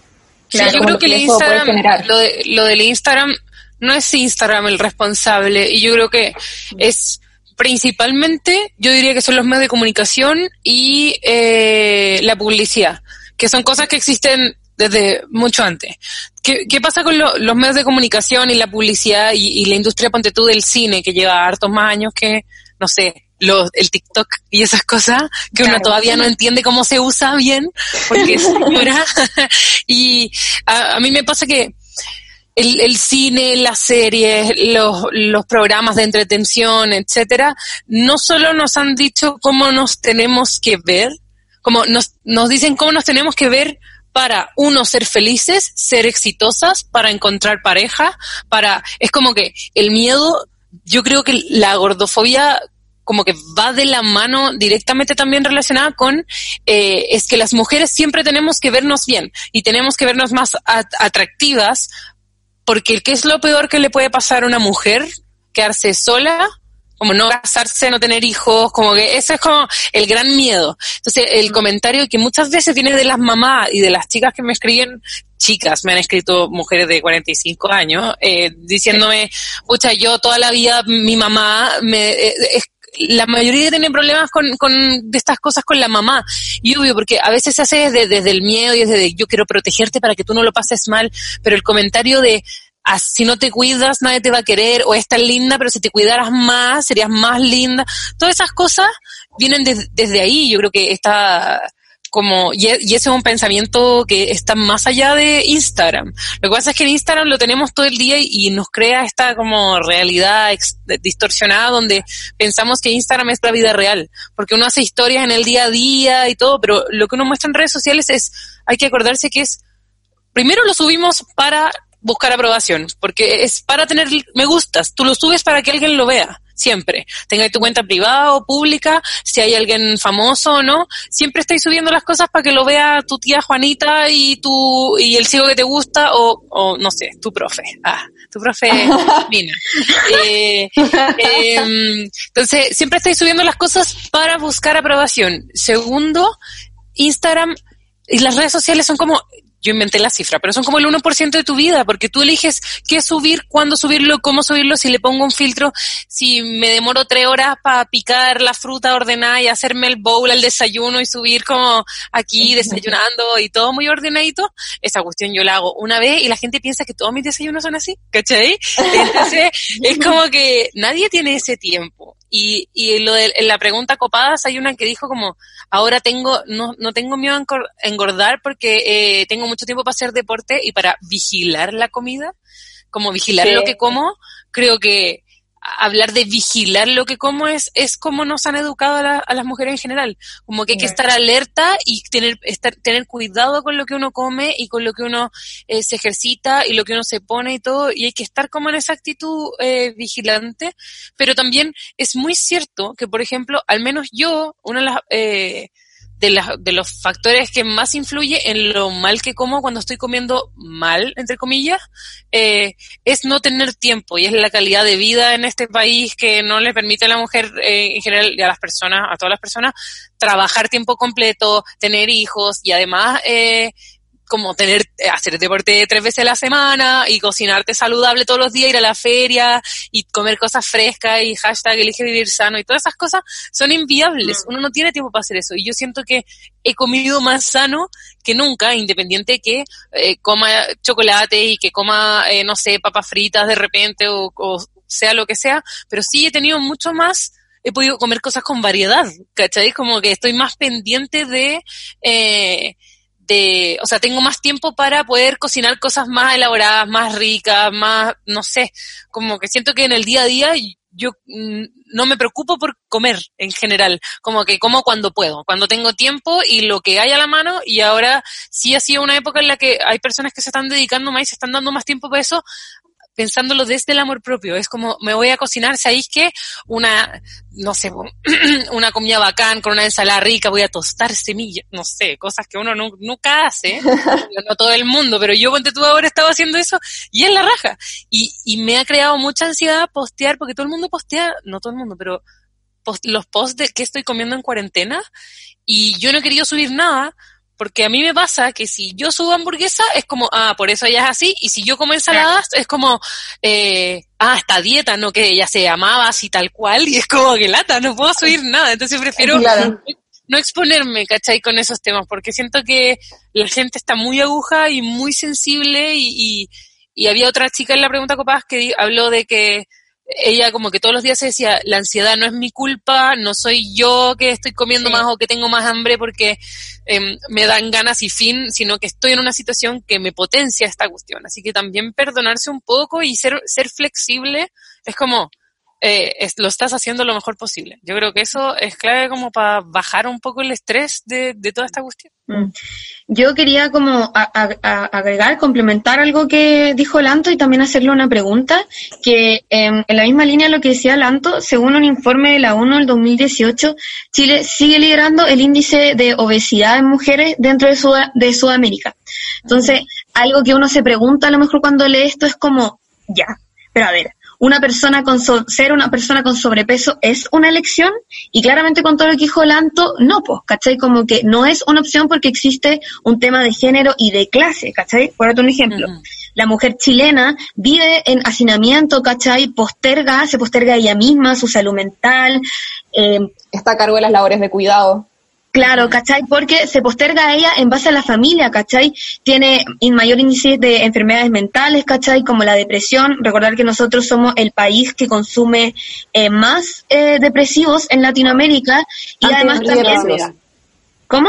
yo creo que el Instagram, lo, de, lo del Instagram, no es Instagram el responsable y yo creo que es principalmente, yo diría que son los medios de comunicación y eh, la publicidad que son cosas que existen desde mucho antes. ¿Qué, qué pasa con los medios de comunicación y la publicidad y, la industria, ponte tú, del cine, que lleva hartos más años que, no sé, los, el TikTok y esas cosas que uno todavía no entiende cómo se usa bien, porque es y a, a, mí me pasa que el, el cine, las series, los, los programas de entretención, etcétera, no solo nos han dicho cómo nos tenemos que ver, como nos, nos dicen cómo nos tenemos que ver para uno ser felices, ser exitosas, para encontrar pareja, para es como que el miedo, yo creo que la gordofobia como que va de la mano directamente también relacionada con eh, es que las mujeres siempre tenemos que vernos bien y tenemos que vernos más atractivas porque ¿qué es lo peor que le puede pasar a una mujer? Quedarse sola como no casarse, no tener hijos, como que ese es como el gran miedo. Entonces, el mm. comentario que muchas veces viene de las mamás y de las chicas que me escriben, chicas, me han escrito mujeres de 45 años, eh, diciéndome, pucha, yo toda la vida, mi mamá, me, eh, la mayoría tienen problemas con, con de estas cosas con la mamá. Y obvio, porque a veces se hace desde, desde el miedo y desde yo quiero protegerte para que tú no lo pases mal, pero el comentario de si no te cuidas nadie te va a querer, o es tan linda, pero si te cuidaras más, serías más linda. Todas esas cosas vienen desde ahí, yo creo que está como, y, ese es un pensamiento que está más allá de Instagram. Lo que pasa es que en Instagram lo tenemos todo el día y, nos crea esta como realidad distorsionada donde pensamos que Instagram es la vida real, porque uno hace historias en el día a día y todo, pero lo que uno muestra en redes sociales es, hay que acordarse que es, primero lo subimos para buscar aprobación, porque es para tener me gustas, tú lo subes para que alguien lo vea, siempre. Tenga tu cuenta privada o pública, si hay alguien famoso o no, siempre estáis subiendo las cosas para que lo vea tu tía Juanita y tu, y el ciego que te gusta, o, o no sé, tu profe. Ah, tu profe Mina. Eh, em, entonces, siempre estáis subiendo las cosas para buscar aprobación. Segundo, Instagram y las redes sociales son como yo inventé la cifra, pero son como el 1% de tu vida, porque tú eliges qué subir, cuándo subirlo, cómo subirlo, si le pongo un filtro, si me demoro tres horas para picar la fruta ordenada y hacerme el bowl al desayuno y subir como aquí desayunando y todo muy ordenadito, esa cuestión yo la hago una vez y la gente piensa que todos mis desayunos son así, ¿cachai? Entonces es como que nadie tiene ese tiempo. Y, y lo de, en la pregunta copadas hay una que dijo como, ahora tengo, no, no tengo miedo a engordar porque eh, tengo mucho tiempo para hacer deporte y para vigilar la comida, como vigilar lo que como, creo que hablar de vigilar lo que como es, es como nos han educado a, las mujeres en general. Como que hay que estar alerta y tener, estar, tener cuidado con lo que uno come y con lo que uno eh, se ejercita y lo que uno se pone y todo. Y hay que estar como en esa actitud eh, vigilante. Pero también es muy cierto que, por ejemplo, al menos yo, una de las, eh, de, de los factores que más influye en lo mal que como cuando estoy comiendo mal, entre comillas, eh, es no tener tiempo y es la calidad de vida en este país que no le permite a la mujer eh, en general y a las personas, a todas las personas, trabajar tiempo completo, tener hijos y además eh, como tener, eh, hacer deporte tres veces a la semana y cocinarte saludable todos los días, ir a la feria y comer cosas frescas y hashtag elige vivir sano y todas esas cosas son inviables. Mm. Uno no tiene tiempo para hacer eso. Y yo siento que he comido más sano que nunca, independiente de que eh, coma chocolate y que coma, eh, no sé, papas fritas de repente o, o sea lo que sea, pero sí he tenido mucho más he podido comer cosas con variedad, ¿cachai? Como que estoy más pendiente de, eh, de, o sea, tengo más tiempo para poder cocinar cosas más elaboradas, más ricas, más, no sé, como que siento que en el día a día yo mm, no me preocupo por comer en general, como que como cuando puedo, cuando tengo tiempo y lo que hay a la mano. Y ahora sí ha sido una época en la que hay personas que se están dedicando más y se están dando más tiempo para eso, pensándolo desde el amor propio. Es como, me voy a cocinar, ¿sabéis qué? Una, no sé, una comida bacán con una ensalada rica, voy a tostar semillas, no sé, cosas que uno nunca hace, no todo el mundo, pero yo, ponte tú ahora, estaba haciendo eso y es la raja. Y, y me ha creado mucha ansiedad postear, porque todo el mundo postea, no todo el mundo, pero los posts de qué estoy comiendo en cuarentena y yo no he querido subir nada porque a mí me pasa que si yo subo hamburguesa es como, ah, por eso ella es así, y si yo como ensaladas es como, eh, ah, esta dieta, no que ella se amaba así tal cual, y es como que lata, no puedo subir nada, entonces prefiero no exponerme, ¿cachai? Con esos temas, porque siento que la gente está muy aguja y muy sensible, y, y, y había otra chica en la pregunta copas que habló de que ella como que todos los días se decía, la ansiedad no es mi culpa, no soy yo que estoy comiendo más o que tengo más hambre porque em, me dan ganas y fin, sino que estoy en una situación que me potencia esta cuestión. Así que también perdonarse un poco y ser, ser flexible es como, eh, lo estás haciendo lo mejor posible. Yo creo que eso es clave como para bajar un poco el estrés de, toda esta cuestión. Mm. Yo quería como agregar, complementar algo que dijo Lanto y también hacerle una pregunta, que em, en la misma línea lo que decía Lanto, según un informe de la ONU del 2018, Chile sigue liderando el índice de obesidad en mujeres dentro de, de Sudamérica. Entonces, algo que uno se pregunta a lo mejor cuando lee esto es como, ya, pero a ver, una persona con ser una persona con sobrepeso es una elección y claramente con todo lo que dijo Lanto, no, pues, ¿cachai? Como que no es una opción porque existe un tema de género y de clase, ¿cachai? Por otro un ejemplo. La mujer chilena vive en hacinamiento, ¿cachai? Posterga, se posterga ella misma, su salud mental. Eh, Está a cargo de las labores de cuidado. Claro, ¿cachai? Porque se posterga a ella en base a la familia, ¿cachai? Tiene mayor índice de enfermedades mentales, ¿cachai? Como la depresión. Recordar que nosotros somos el país que consume eh, más eh, depresivos en Latinoamérica y además también... ¿Cómo?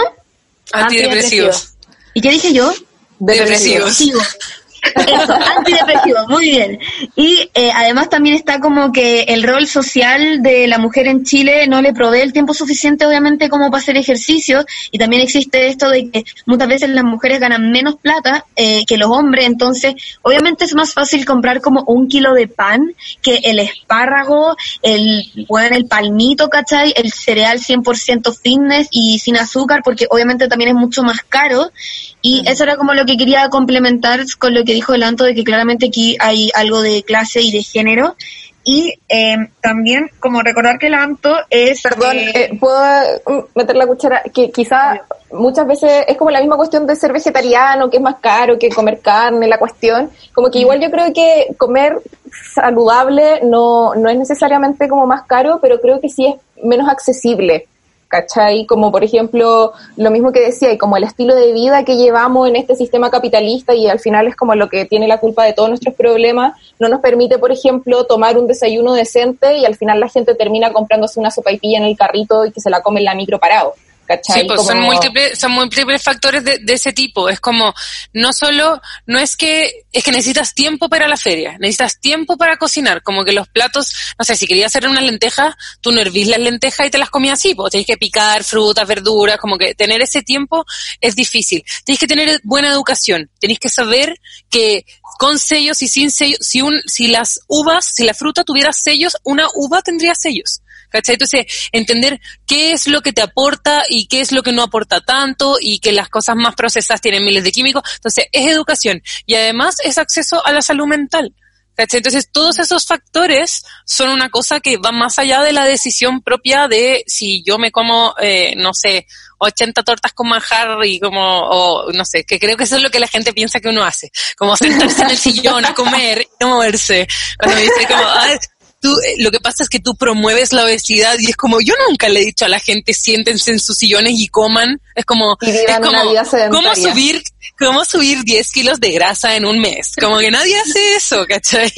Antidepresivos. ¿Y qué dije yo? Depresivos. Depresivos. Eso, antidepresivo, muy bien. Y eh, además también está como que el rol social de la mujer en Chile no le provee el tiempo suficiente, obviamente, como para hacer ejercicio. Y también existe esto de que muchas veces las mujeres ganan menos plata eh, que los hombres. Entonces, obviamente es más fácil comprar como un kilo de pan que el espárrago, el, bueno, el palmito, ¿cachai? El cereal 100% fitness y sin azúcar, porque obviamente también es mucho más caro. Y eso era como lo que quería complementar con lo que dijo Delanto, de que claramente aquí hay algo de clase y de género. Y eh, también, como recordar que el ANTO es... Perdón, eh, eh, ¿puedo meter la cuchara? Que quizá muchas veces es como la misma cuestión de ser vegetariano, que es más caro que comer carne, la cuestión. Como que igual yo creo que comer saludable no, no es necesariamente como más caro, pero creo que sí es menos accesible. ¿Cachai? Como por ejemplo, lo mismo que decía, y como el estilo de vida que llevamos en este sistema capitalista y al final es como lo que tiene la culpa de todos nuestros problemas, no nos permite, por ejemplo, tomar un desayuno decente y al final la gente termina comprándose una sopaipilla en el carrito y que se la come en la micro parado. Sí, pues son, múltiples, son múltiples factores de, de, ese tipo. Es como, no solo, no es que, es que necesitas tiempo para la feria, necesitas tiempo para cocinar, como que los platos, no sé, si querías hacer unas lentejas, tú no hervís las lentejas y te las comías así, pues tienes que picar frutas, verduras, como que tener ese tiempo es difícil. Tienes que tener buena educación, tienes que saber que con sellos y sin sellos, si un, si las uvas, si la fruta tuviera sellos, una uva tendría sellos. ¿Cachai? Entonces, entender qué es lo que te aporta y qué es lo que no aporta tanto y que las cosas más procesadas tienen miles de químicos. Entonces, es educación y además es acceso a la salud mental. ¿cachai? Entonces, todos esos factores son una cosa que va más allá de la decisión propia de si yo me como, eh, no sé, 80 tortas con manjar y como, o no sé, que creo que eso es lo que la gente piensa que uno hace, como sentarse en el sillón a comer y no moverse. Cuando me dice como, tú, eh, lo que pasa es que tú promueves la obesidad y es como, yo nunca le he dicho a la gente siéntense en sus sillones y coman. Es como, es como, ¿cómo subir, cómo subir 10 kilos de grasa en un mes? Como que nadie hace eso, ¿cachai?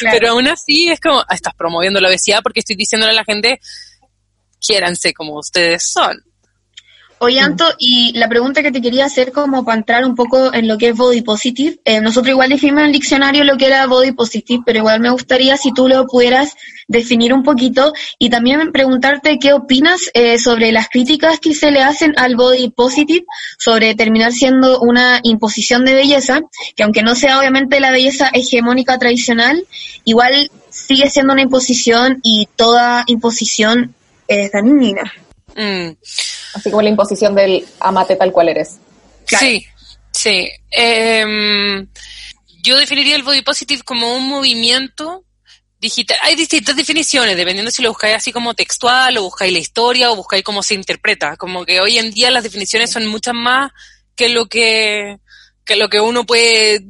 Pero aún así es como, ah, estás promoviendo la obesidad porque estoy diciéndole a la gente, quiéranse como ustedes son. Oye, Anto, y la pregunta que te quería hacer como para entrar un poco en lo que es body positive, eh, nosotros igual definimos en el diccionario lo que era body positive, pero igual me gustaría si tú lo pudieras definir un poquito y también preguntarte qué opinas eh, sobre las críticas que se le hacen al body positive, sobre terminar siendo una imposición de belleza, que aunque no sea obviamente la belleza hegemónica tradicional, igual sigue siendo una imposición y toda imposición es dañina. Mm. Así como la imposición del amate tal cual eres. Sí, sí. Em, yo definiría el body positive como un movimiento digital. Hay distintas definiciones, dependiendo si lo buscáis así como textual, o buscáis la historia, o buscáis cómo se interpreta. Como que hoy en día las definiciones son muchas más que lo que, que lo que uno puede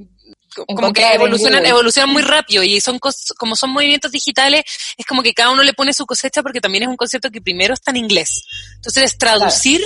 como que evolucionan, evolucionan muy rápido y son como son movimientos digitales, es como que cada uno le pone su cosecha porque también es un concepto que primero está en inglés. Entonces es traducir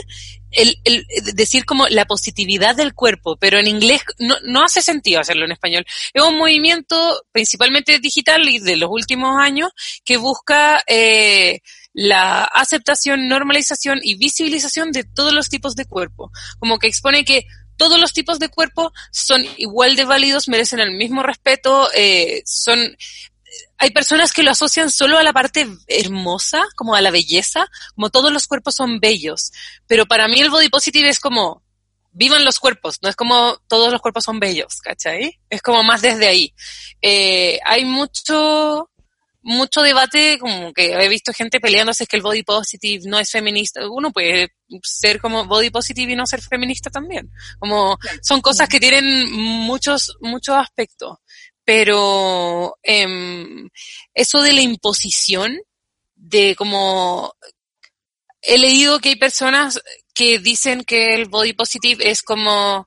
el, el, decir como la positividad del cuerpo, pero en inglés no, no hace sentido hacerlo en español. Es un movimiento principalmente digital y de los últimos años que busca eh, la aceptación, normalización y visibilización de todos los tipos de cuerpo. Como que expone que todos los tipos de cuerpo son igual de válidos, merecen el mismo respeto, eh, son hay personas que lo asocian solo a la parte hermosa, como a la belleza, como todos los cuerpos son bellos. Pero para mí el body positive es como, vivan los cuerpos, no es como todos los cuerpos son bellos, ¿cachai? Es como más desde ahí. Eh, hay mucho, mucho debate, como que he visto gente peleándose es que el body positive no es feminista. Uno puede ser como body positive y no ser feminista también. Como son cosas que tienen muchos, muchos aspectos. Pero eh, eso de la imposición, de como he leído que hay personas que dicen que el body positive es como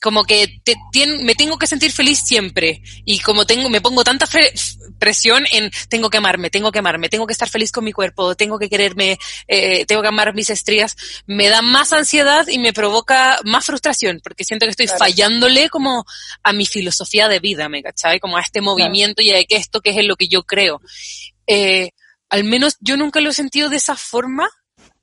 como que te, me tengo que sentir feliz siempre y como tengo me pongo tanta presión en tengo que amarme, tengo que amarme, tengo que estar feliz con mi cuerpo, tengo que quererme, eh, tengo que amar mis estrías, me da más ansiedad y me provoca más frustración porque siento que estoy fallándole como a mi filosofía de vida, ¿me cachai? Como a este movimiento y a que esto que es lo que yo creo. Eh, al menos yo nunca lo he sentido de esa forma.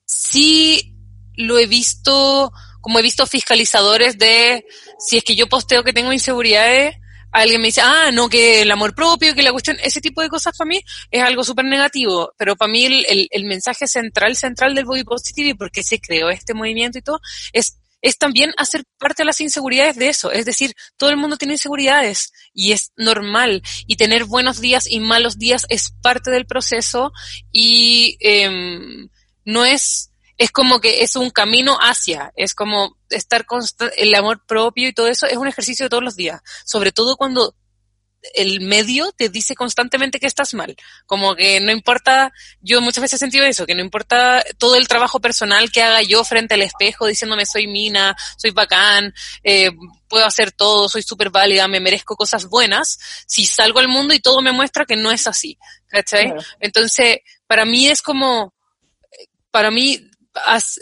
Sí lo he visto como he visto fiscalizadores de si es que yo posteo que tengo inseguridades, alguien me dice, ah, no, que el amor propio, que la cuestión, ese tipo de cosas para mí es algo súper negativo, pero para mí el, el, mensaje central, central del body positive y por qué se creó este movimiento y todo, es es también hacer parte de las inseguridades de eso. Es decir, todo el mundo tiene inseguridades y es normal. Y tener buenos días y malos días es parte del proceso y eh, no es es como que es un camino hacia, es como estar con el amor propio y todo eso es un ejercicio de todos los días, sobre todo cuando el medio te dice constantemente que estás mal. Como que no importa, yo muchas veces he sentido eso, que no importa todo el trabajo personal que haga yo frente al espejo diciéndome soy mina, soy bacán, eh, puedo hacer todo, soy súper válida, me merezco cosas buenas, si salgo al mundo y todo me muestra que no es así. ¿Cachai? Entonces, para mí es como, para mí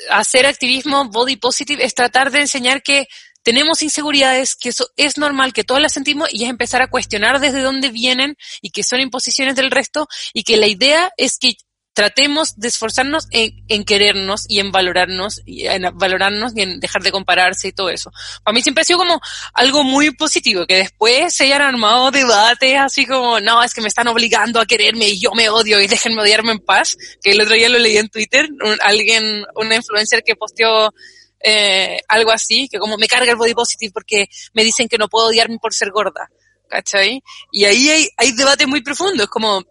hacer activismo body positive es tratar de enseñar que tenemos inseguridades, que eso es normal, que todas las sentimos y es empezar a cuestionar desde dónde vienen y que son imposiciones del resto y que la idea es que tratemos de esforzarnos en, querernos y en valorarnos, y en valorarnos y en dejar de compararse y todo eso. Para mí siempre ha sido como algo muy positivo, que después se hayan armado debates así como, no, es que me están obligando a quererme y yo me odio y déjenme odiarme en paz, que el otro día lo leí en Twitter, alguien, una influencer que posteó eh, algo así, que como me carga el body positive porque me dicen que no puedo odiarme por ser gorda. ¿Cachai? Y ahí hay, hay debate muy profundo, es como,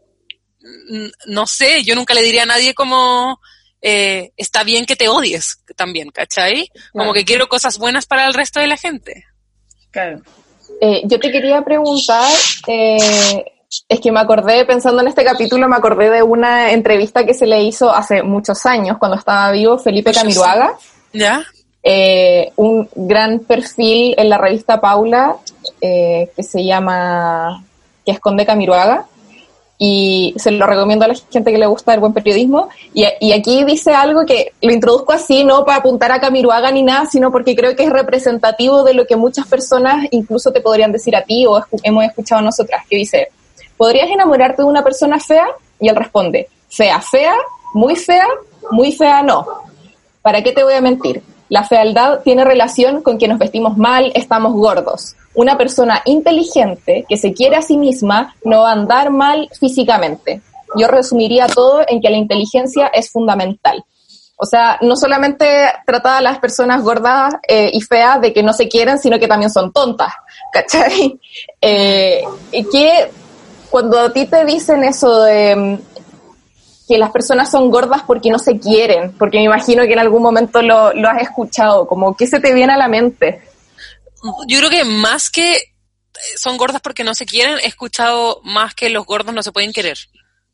no sé, yo nunca le diría a nadie como, eh, está bien que te odies también, ¿cachai? Como que quiero cosas buenas para el resto de la gente. Claro. Eh, yo te quería preguntar, eh, es que me acordé, pensando en este capítulo, me acordé de una entrevista que se le hizo hace muchos años, cuando estaba vivo Felipe Camiruaga. ¿Ya? Eh, un gran perfil en la revista Paula, eh, que se llama, que esconde Camiruaga, y se lo recomiendo a la gente que le gusta el buen periodismo. Y, y, aquí dice algo que lo introduzco así, no para apuntar a Camiruaga ni nada, sino porque creo que es representativo de lo que muchas personas incluso te podrían decir a ti o hemos escuchado nosotras, que dice, ¿podrías enamorarte de una persona fea? Y él responde, fea, fea, muy fea, muy fea no. ¿Para qué te voy a mentir? La fealdad tiene relación con que nos vestimos mal, estamos gordos. Una persona inteligente que se quiere a sí misma no va a andar mal físicamente. Yo resumiría todo en que la inteligencia es fundamental. O sea, no solamente trata a las personas gordas eh, y feas de que no se quieren, sino que también son tontas, ¿cachai? Eh, que cuando a ti te dicen eso de que las personas son gordas porque no se quieren, porque me imagino que en algún momento lo, lo has escuchado, como ¿qué se te viene a la mente? Yo creo que más que son gordas porque no se quieren, he escuchado más que los gordos no se pueden querer.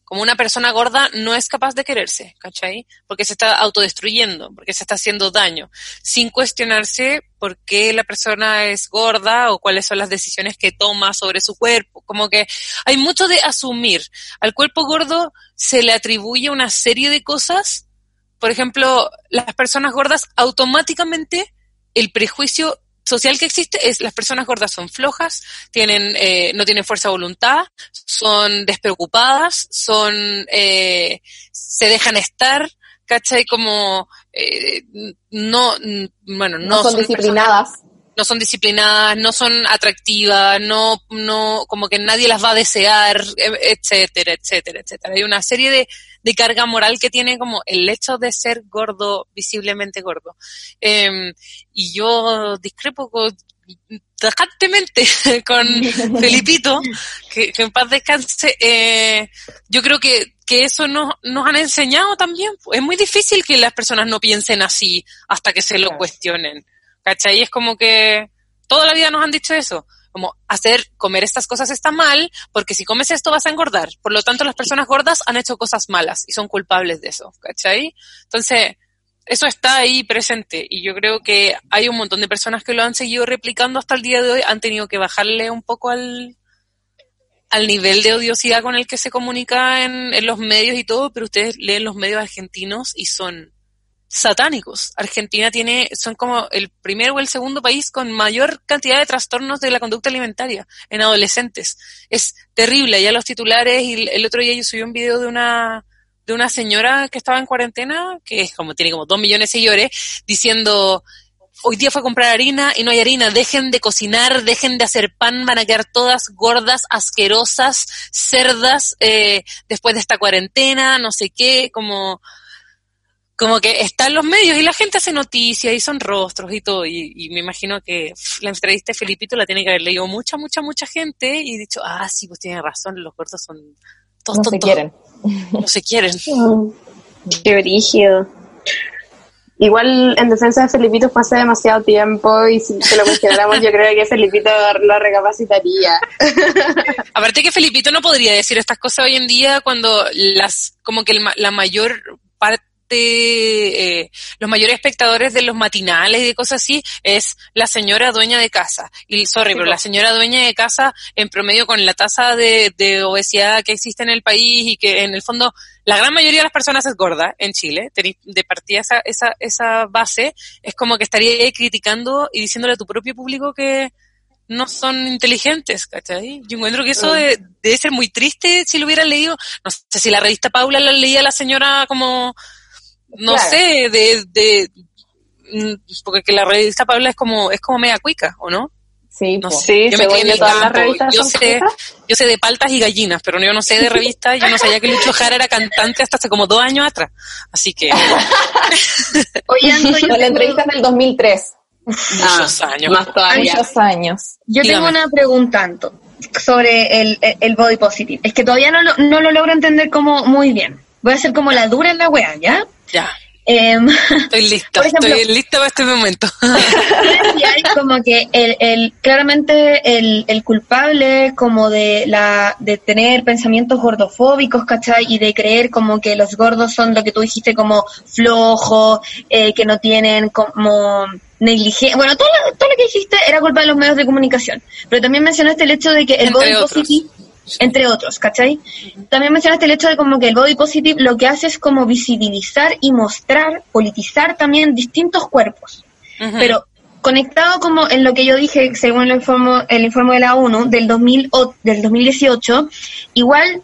Como una persona gorda no es capaz de quererse, ¿cachai? Porque se está autodestruyendo, porque se está haciendo daño, sin cuestionarse por qué la persona es gorda o cuáles son las decisiones que toma sobre su cuerpo. Como que hay mucho de asumir. Al cuerpo gordo se le atribuye una serie de cosas. Por ejemplo, las personas gordas automáticamente el prejuicio social que existe es las personas gordas son flojas, tienen, eh, no tienen fuerza de voluntad, son despreocupadas, son, eh, se dejan estar, ¿cachai? Como, eh, no, bueno, no, no son, disciplinadas. no son disciplinadas, no son atractivas, no, no, como que nadie las va a desear, etcétera, etcétera, etcétera. Hay una serie de, de carga moral que tiene como el hecho de ser gordo, visiblemente gordo. Eh, y yo discrepo con, tajantemente con Felipito, que, que, en paz descanse, eh, yo creo que, que eso nos, nos han enseñado también. Es muy difícil que las personas no piensen así hasta que se lo cuestionen. ¿Cachai? Es como que toda la vida nos han dicho eso como hacer, comer estas cosas está mal, porque si comes esto vas a engordar. Por lo tanto, las personas gordas han hecho cosas malas y son culpables de eso, ¿cachai? Entonces, eso está ahí presente y yo creo que hay un montón de personas que lo han seguido replicando hasta el día de hoy, han tenido que bajarle un poco al, al nivel de odiosidad con el que se comunica en, en los medios y todo, pero ustedes leen los medios argentinos y son satánicos. Argentina tiene, son como el primer o el segundo país con mayor cantidad de trastornos de la conducta alimentaria en adolescentes. Es terrible. Ya los titulares, y el otro día yo subí un video de una, de una señora que estaba en cuarentena, que es como, tiene como dos millones de seguidores, diciendo, hoy día fue a comprar harina y no hay harina, dejen de cocinar, dejen de hacer pan, van a quedar todas gordas, asquerosas, cerdas, eh, después de esta cuarentena, no sé qué, como, como que están los medios y la gente hace noticias y son rostros y todo. Y, me imagino que la entrevista de Felipito la tiene que haber leído mucha, mucha, mucha gente y dicho, ah, sí, pues tiene razón, los gordos son todos No se quieren. No se quieren. Qué brígido. Igual en defensa de Felipito fue hace demasiado tiempo y si se lo cuestionáramos yo creo que Felipito lo recapacitaría. Aparte que Felipito no podría decir estas cosas hoy en día cuando las, como que la mayor parte eh, los mayores espectadores de los matinales y de cosas así es la señora dueña de casa. Y sorry, pero la señora dueña de casa, en promedio con la tasa de, de, obesidad que existe en el país y que en el fondo la gran mayoría de las personas es gorda en Chile, de partida esa, esa, esa base, es como que estaría criticando y diciéndole a tu propio público que no son inteligentes, ¿cachai? Yo encuentro que eso debe, debe ser muy triste si lo hubiera leído. No sé si la revista Paula la leía la señora como no sé, de, de, mm, porque la revista Paula es como, es como media cuica, ¿o no? Sí, no sé, yo me todas las revistas yo sé, yo sé de paltas y gallinas, pero yo no sé de revistas, yo no sabía que Lucho Jara era cantante hasta hace como dos años atrás, así que... Oye, la entrevista en el 2003. Muchos ah, años. Más todavía. Muchos años. Yo tengo una pregunta sobre el, el, body positive. Es que todavía no lo, no lo logro entender como muy bien. Voy a hacer como la dura en la wea, ¿ya? Ya. Em, estoy lista, estoy lista para este momento. como que el, el claramente el, el, culpable como de la de tener pensamientos gordofóbicos, ¿cachai? Y de creer como que los gordos son lo que tú dijiste como flojos, eh, que no tienen como negligencia. Bueno, todo lo, todo lo que dijiste era culpa de los medios de comunicación. Pero también mencionaste el hecho de que el body positive entre otros, ¿cachai? También mencionaste el hecho de como que el body positive lo que hace es como visibilizar y mostrar, politizar también distintos cuerpos. Pero conectado como en lo que yo dije, según el informe, el informe de la ONU del, 2000, del 2018, igual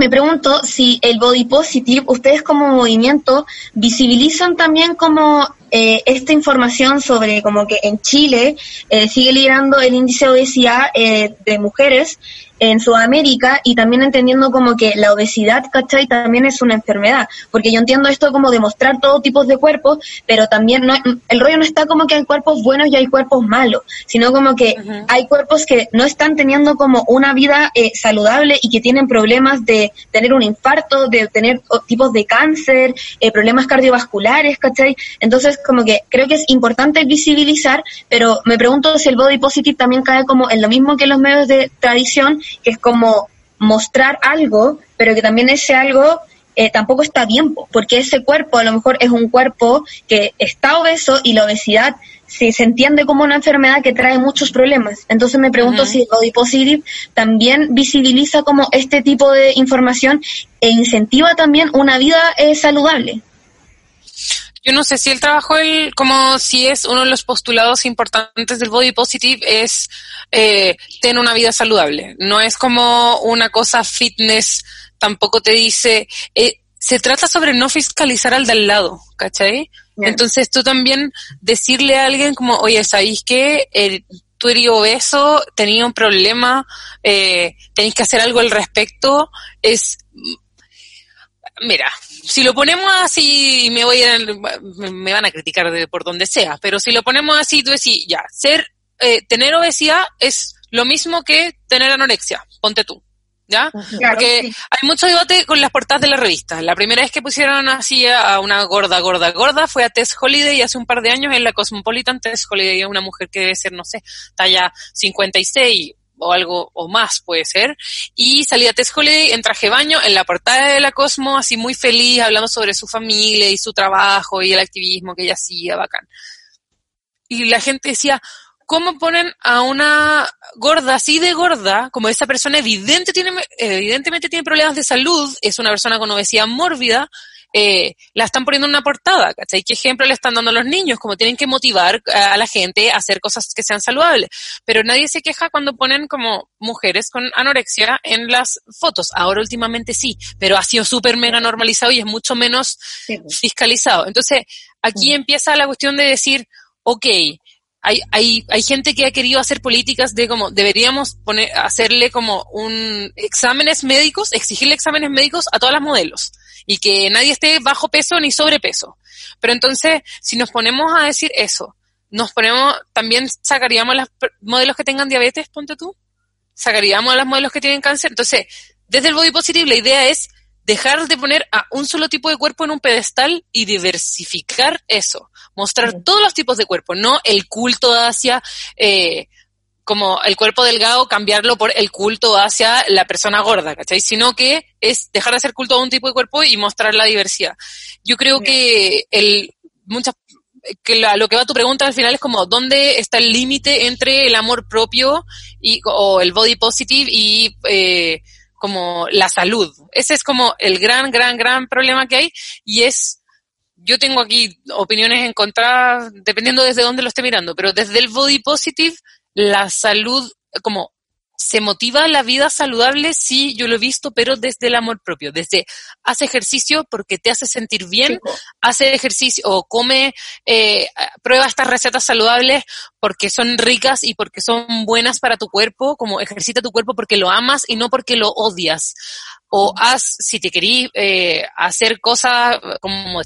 me pregunto si el body positive, ustedes como movimiento, visibilizan también como eh, esta información sobre como que en Chile eh, sigue liderando el índice de obesidad eh, de mujeres en Sudamérica y también entendiendo como que la obesidad, ¿cachai? También es una enfermedad, porque yo entiendo esto como de mostrar todo tipo de cuerpos, pero también no, el rollo no está como que hay cuerpos buenos y hay cuerpos malos, sino como que hay cuerpos que no están teniendo como una vida eh, saludable y que tienen problemas de tener un infarto, de tener tipos de cáncer, eh, problemas cardiovasculares, ¿cachai? Entonces como que creo que es importante visibilizar, pero me pregunto si el body positive también cae como en lo mismo que los medios de tradición, que es como mostrar algo, pero que también ese algo eh, tampoco está bien, porque ese cuerpo a lo mejor es un cuerpo que está obeso y la obesidad se, se entiende como una enfermedad que trae muchos problemas. Entonces me pregunto si el Body Positive también visibiliza como este tipo de información e incentiva también una vida eh, saludable. Yo no sé si el trabajo, el, como si es uno de los postulados importantes del body positive, es eh, tener una vida saludable. No es como una cosa fitness, tampoco te dice, eh, se trata sobre no fiscalizar al del lado, ¿cachai? Entonces tú también decirle a alguien como, oye, ¿sabéis que eh, tú eres obeso, tenía un problema, eh, tenéis que hacer algo al respecto? Es, mira, si lo ponemos así, me voy a, me van a criticar de por donde sea, pero si lo ponemos así, tú decís, ya, ser, eh, tener obesidad es lo mismo que tener anorexia, ponte tú. ¿Ya? Porque hay mucho debate con las portadas de la revista. La primera vez que pusieron así a una gorda, gorda, gorda fue a Tess Holiday hace un par de años en la Cosmopolitan. Tess Holiday es una mujer que debe ser, no sé, talla 56 o algo o más puede ser, y salía Tess Holiday en traje baño en la portada de la Cosmo, así muy feliz, hablando sobre su familia y su trabajo y el activismo que ella hacía, bacán. Y la gente decía, ¿cómo ponen a una gorda así de gorda, como esa persona tiene, evidentemente tiene problemas de salud, es una persona con obesidad mórbida, eh, la están poniendo en una portada, ¿cachai? ¿Qué ejemplo le están dando a los niños? Como tienen que motivar a la gente a hacer cosas que sean saludables. Pero nadie se queja cuando ponen como mujeres con anorexia en las fotos. Ahora últimamente sí, pero ha sido súper mega normalizado y es mucho menos fiscalizado. Entonces, aquí empieza la cuestión de decir, ok, hay, hay, hay gente que ha querido hacer políticas de como deberíamos poner, hacerle como un exámenes médicos, exigirle exámenes médicos a todas las modelos y que nadie esté bajo peso ni sobrepeso. Pero entonces, si nos ponemos a decir eso, nos ponemos, también sacaríamos a los modelos que tengan diabetes, ponte tú, sacaríamos a los modelos que tienen cáncer. Entonces, desde el body positive la idea es dejar de poner a un solo tipo de cuerpo en un pedestal y diversificar eso, mostrar todos los tipos de cuerpo, no el culto hacia eh, como el cuerpo delgado, cambiarlo por el culto hacia la persona gorda, ¿cachai? Sino que es dejar de hacer culto a un tipo de cuerpo y mostrar la diversidad. Yo creo que el, muchas, que lo que va a tu pregunta al final es como, ¿dónde está el límite entre el amor propio y, o el body positive y, eh, como la salud? Ese es como el gran, gran, gran problema que hay y es, yo tengo aquí opiniones encontradas dependiendo desde dónde lo esté mirando, pero desde el body positive la salud, como se motiva la vida saludable, sí, yo lo he visto, pero desde el amor propio, desde hace ejercicio porque te hace sentir bien, hace ejercicio o come, eh, prueba estas recetas saludables porque son ricas y porque son buenas para tu cuerpo, como ejercita tu cuerpo porque lo amas y no porque lo odias. O haz, si te querís eh, hacer cosas como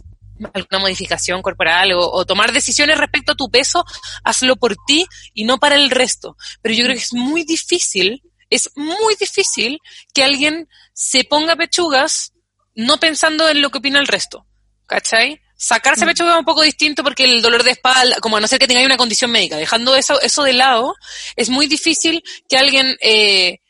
alguna modificación corporal o, tomar decisiones respecto a tu peso, hazlo por ti y no para el resto. Pero yo creo que es muy difícil, es muy difícil que alguien se ponga pechugas no pensando en lo que opina el resto. ¿Cachai? Sacarse pecho es un poco distinto porque el dolor de espalda, como a no ser que tenga una condición médica, dejando eso, eso de lado, es muy difícil que alguien, eh,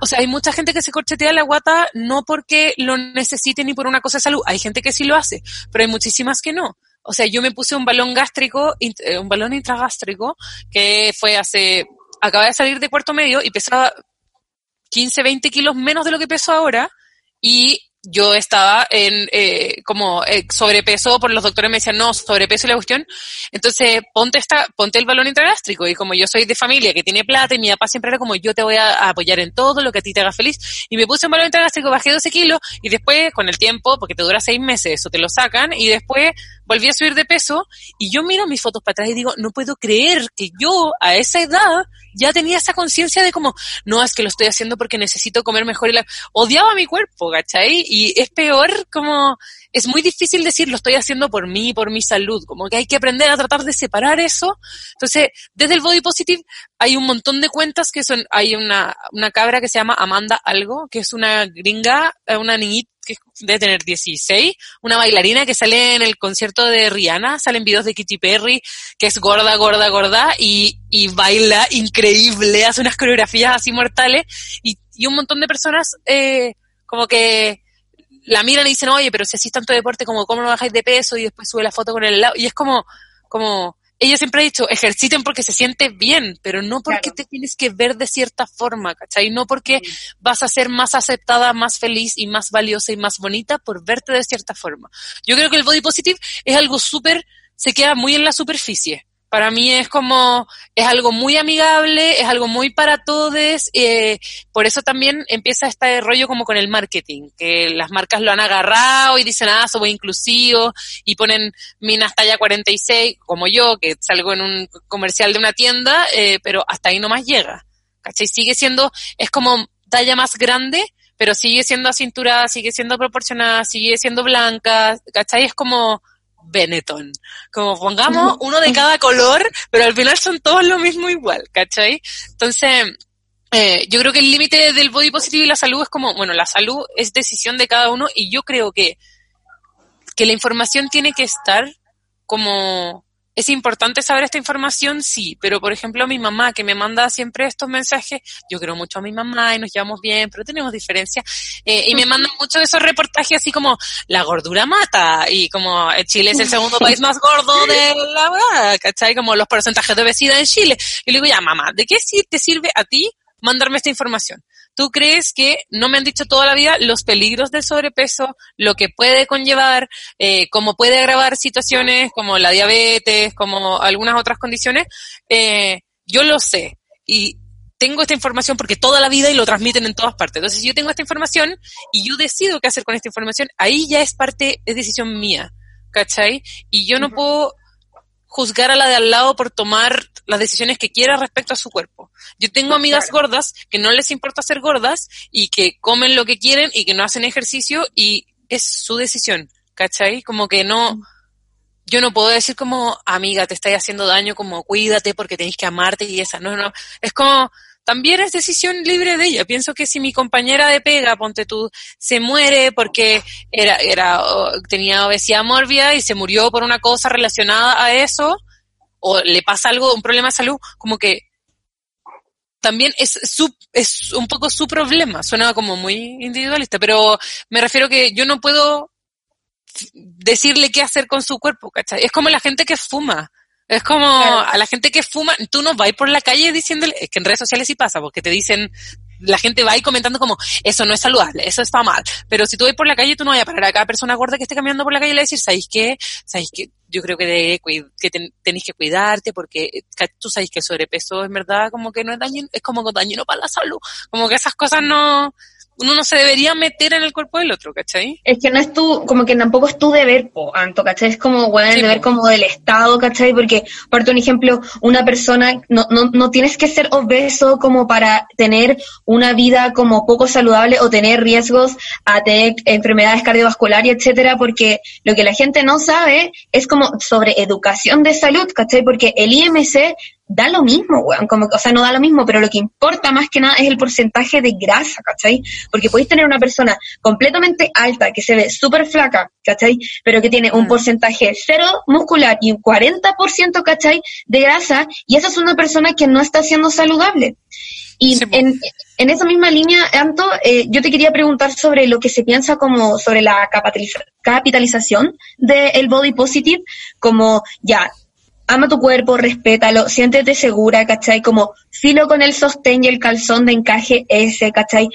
o sea, hay mucha gente que se corchetea la guata no porque lo necesite ni por una cosa de salud. Hay gente que sí lo hace, pero hay muchísimas que no. O sea, yo me puse un balón gástrico, eh, un balón intragástrico, que fue hace, acaba de salir de cuarto medio y pesaba 15, 20 kilos menos de lo que peso ahora. Y yo estaba en eh, como eh, sobrepeso, por los doctores me decían, no, sobrepeso y la cuestión. Entonces, ponte esta, ponte el balón intragástrico. Y como yo soy de familia que tiene plata y mi papá siempre era como, yo te voy a, apoyar en todo lo que a ti te haga feliz. Y me puse un balón intragástrico, bajé 12 kilos y después, con el tiempo, porque te dura seis meses, eso te lo sacan y después volví a subir de peso y yo miro mis fotos para atrás y digo, no puedo creer que yo a esa edad ya tenía esa conciencia de como, no, es que lo estoy haciendo porque necesito comer mejor y la... odiaba mi cuerpo, ¿cachai? Y es peor como, es muy difícil decir lo estoy haciendo por mí, por mi salud, como que hay que aprender a tratar de separar eso. Entonces, desde el Body Positive hay un montón de cuentas que son, hay una, una cabra que se llama Amanda Algo, que es una gringa, eh, una niñita que debe tener 16, una bailarina que sale en el concierto de Rihanna, salen videos de Kitty Perry, que es gorda, gorda, gorda, y, y baila increíble, hace unas coreografías así mortales, y, y un montón de personas eh, como que la miran y dicen, oye, pero si hacís tanto deporte, como cómo no bajáis de peso, y después sube la foto con el lado, y es como, como, ella siempre ha dicho, ejerciten porque se siente bien, pero no porque te tienes que ver de cierta forma, ¿cachai? No porque vas a ser más aceptada, más feliz y más valiosa y más bonita por verte de cierta forma. Yo creo que el body positive es algo súper, se queda muy en la superficie para mí es como, es algo muy amigable, es algo muy para todos, eh, por eso también empieza este rollo como con el marketing, que las marcas lo han agarrado y dicen, ah, somos inclusivos, y ponen minas talla 46, como yo, que salgo en un comercial de una tienda, eh, pero hasta ahí nomás llega, ¿cachai? Sigue siendo, es como talla más grande, pero sigue siendo a cintura, sigue siendo proporcionada, sigue siendo blanca, ¿cachai? Es como, Benetton. Como pongamos uno de cada color, pero al final son todos lo mismo igual, ¿cachai? Entonces, eh, yo creo que el límite del body positive y la salud es como, bueno, la salud es decisión de cada uno y yo creo que, que la información tiene que estar como ¿Es importante saber esta información? Sí, pero por ejemplo mi mamá que me manda siempre estos mensajes, yo creo mucho a mi mamá y nos llevamos bien, pero tenemos diferencias, eh, y me manda muchos de esos reportajes así como, la gordura mata, y como eh, Chile es el segundo país más gordo de la verdad, ¿cachai? Como los porcentajes de obesidad en Chile. Y le digo, ya mamá, ¿de qué te sirve a ti mandarme esta información? ¿Tú crees que no me han dicho toda la vida los peligros del sobrepeso, lo que puede conllevar, eh, cómo puede agravar situaciones como la diabetes, como algunas otras condiciones? Eh, yo lo sé y tengo esta información porque toda la vida y lo transmiten en todas partes. Entonces, si yo tengo esta información y yo decido qué hacer con esta información, ahí ya es parte, es decisión mía, ¿cachai? Y yo no puedo juzgar a la de al lado por tomar las decisiones que quiera respecto a su cuerpo. Yo tengo amigas gordas que no les importa ser gordas y que comen lo que quieren y que no hacen ejercicio y es su decisión, ¿cachai? Como que no, yo no puedo decir como, amiga, te estáis haciendo daño, como cuídate porque tenéis que amarte y esa, no, no, es como, también es decisión libre de ella. Pienso que si mi compañera de pega, ponte tú, se muere porque era, era, tenía obesidad mórbida y se murió por una cosa relacionada a eso, o le pasa algo, un problema de salud, como que también es su, es un poco su problema. Suena como muy individualista, pero me refiero que yo no puedo decirle qué hacer con su cuerpo, ¿cachai? Es como la gente que fuma. Es como a la gente que fuma, tú no vas por la calle diciéndole, es que en redes sociales sí pasa, porque te dicen, la gente va ahí comentando como, eso no es saludable, eso está mal. Pero si tú vas por la calle, tú no vas a parar a cada persona gorda que esté caminando por la calle y le decir, ¿sabéis qué? ¿Sabéis qué? Yo creo que, que tenéis que cuidarte porque tú sabéis que el sobrepeso en verdad como que no es dañino, es como dañino para la salud. Como que esas cosas no, uno no se debería meter en el cuerpo del otro, ¿cachai? Es que no es tu, como que tampoco es tu deber, po, Anto, ¿cachai? Es como, bueno, el deber como del Estado, ¿cachai? Porque, por un ejemplo, una persona, no, no, no tienes que ser obeso como para tener una vida como poco saludable o tener riesgos a tener enfermedades cardiovasculares, etcétera, porque lo que la gente no sabe es como sobre educación de salud, ¿cachai? Porque el IMC da lo mismo, weón, como, o sea, no da lo mismo, pero lo que importa más que nada es el porcentaje de grasa, ¿cachai? Porque podéis tener una persona completamente alta, que se ve súper flaca, ¿cachai? Pero que tiene un mm. porcentaje cero muscular y un 40%, ¿cachai? De grasa, y esa es una persona que no está siendo saludable. Y en, en, esa misma línea, Anto, eh, yo te quería preguntar sobre lo que se piensa como sobre la capitalización del body positive, como ya, ama tu cuerpo, respétalo, siéntete segura, ¿cachai? Como filo con el sostén y el calzón de encaje ese, ¿cachai?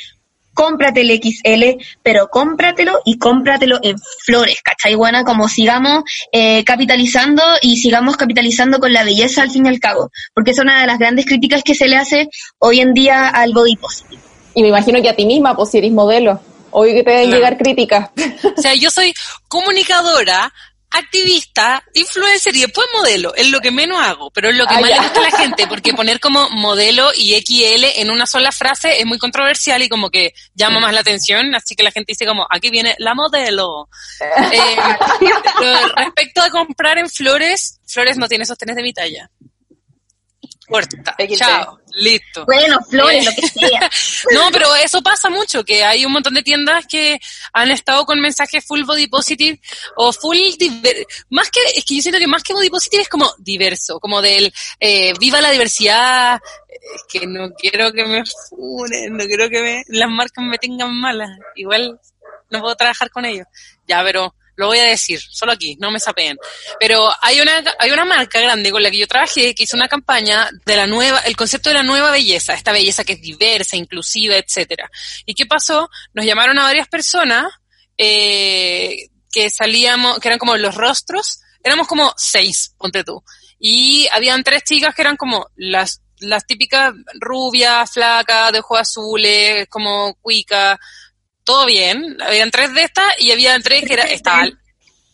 Cómprate el XL, pero cómpratelo y cómpratelo en flores, ¿cachai? Buena, como sigamos eh, capitalizando y sigamos capitalizando con la belleza al fin y al cabo, porque es una de las grandes críticas que se le hace hoy en día al body positive. Y me imagino que a ti misma, pues si eres modelo, hoy que te deben llegar críticas. O sea, yo soy comunicadora, activista, influencer y después modelo. Es lo que menos hago, pero es lo que ah, más le gusta a la gente, porque poner como modelo y XL en una sola frase es muy controversial y como que llama más la atención, así que la gente dice como, aquí viene la modelo. Eh, respecto a comprar en Flores, Flores no tiene sostenes de mi talla. Corta. Chao. Listo. Bueno, flores, lo que sea. no, pero eso pasa mucho, que hay un montón de tiendas que han estado con mensajes full body positive o full más que es que yo siento que más que body positive es como diverso, como del eh, viva la diversidad, es que no quiero que me funen, no quiero que me, las marcas me tengan malas, igual no puedo trabajar con ellos. Ya, pero lo voy a decir, solo aquí, no me sapeen. Pero hay una, hay una marca grande con la que yo trabajé que hizo una campaña de la nueva, el concepto de la nueva belleza, esta belleza que es diversa, inclusiva, etcétera. ¿Y qué pasó? Nos llamaron a varias personas, eh, que salíamos, que eran como los rostros, éramos como seis, ponte tú. Y habían tres chicas que eran como las, las típicas rubias, flacas, de ojos azules, como cuica, todo bien. Habían tres de estas y había tres que era, estaba,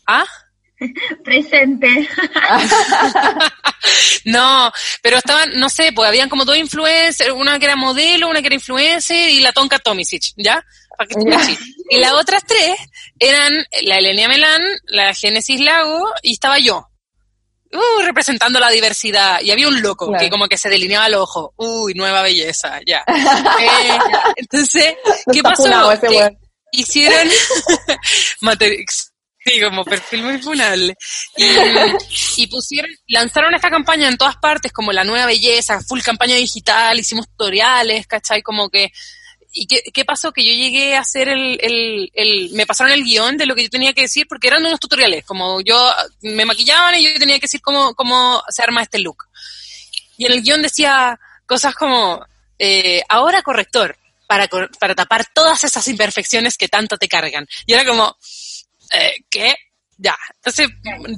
¿ah? Presente. no, pero estaban, no sé, pues habían como dos influencers, una que era modelo, una que era influencer y la Tonka Tomisic, ¿ya? Y las otras tres eran la Elenia Melán, la Génesis Lago y estaba yo uh, representando la diversidad. Y había un loco que como que se delineaba el ojo. Uy, nueva belleza, ya. Eh, entonces, ¿qué pasó? hicieron Sí, como perfil muy funable. Y, y, pusieron, lanzaron esta campaña en todas partes, como la nueva belleza, full campaña digital, hicimos tutoriales, ¿cachai? Como que ¿Y qué, qué, pasó? Que yo llegué a hacer el, el, el, me pasaron el guion de lo que yo tenía que decir, porque eran unos tutoriales, como yo, me maquillaban y yo tenía que decir cómo, cómo se arma este look. Y en el guion decía cosas como, eh, ahora corrector, para, para tapar todas esas imperfecciones que tanto te cargan. Y era como, eh, ¿qué? Ya, entonces,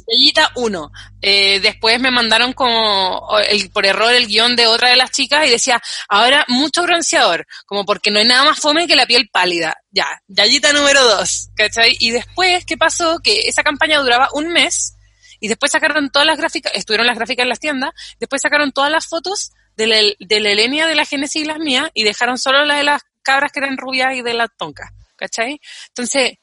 bellita uno. Eh, después me mandaron como el, por error el guion de otra de las chicas y decía, ahora mucho bronceador, como porque no hay nada más fome que la piel pálida. Ya, Yayita número dos, ¿cachai? Y después, ¿qué pasó? Que esa campaña duraba un mes y después sacaron todas las gráficas, estuvieron las gráficas en las tiendas, después sacaron todas las fotos de la, de la Elenia de la Génesis y las mías y dejaron solo las de las cabras que eran rubias y de la tonca, ¿cachai? Entonces,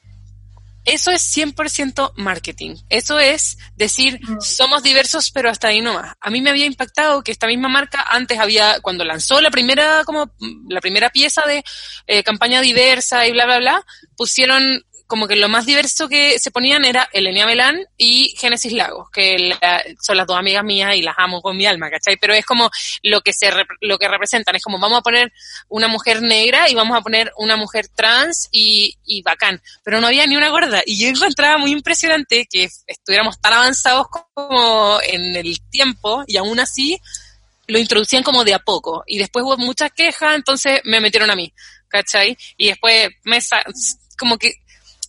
eso es 100% marketing. Eso es decir, somos diversos, pero hasta ahí no más. A mí me había impactado que esta misma marca antes había, cuando lanzó la primera, como, la primera pieza de eh, campaña diversa y bla, bla, bla, pusieron como que lo más diverso que se ponían era Elenia Melán y Génesis Lagos, que son las dos amigas mías y las amo con mi alma, ¿cachai? Pero es como lo que se lo que representan, es como vamos a poner una mujer negra y vamos a poner una mujer trans y, y bacán, pero no había ni una gorda y yo encontraba muy impresionante que estuviéramos tan avanzados como en el tiempo y aún así lo introducían como de a poco y después hubo muchas quejas, entonces me metieron a mí, ¿cachai? Y después me como que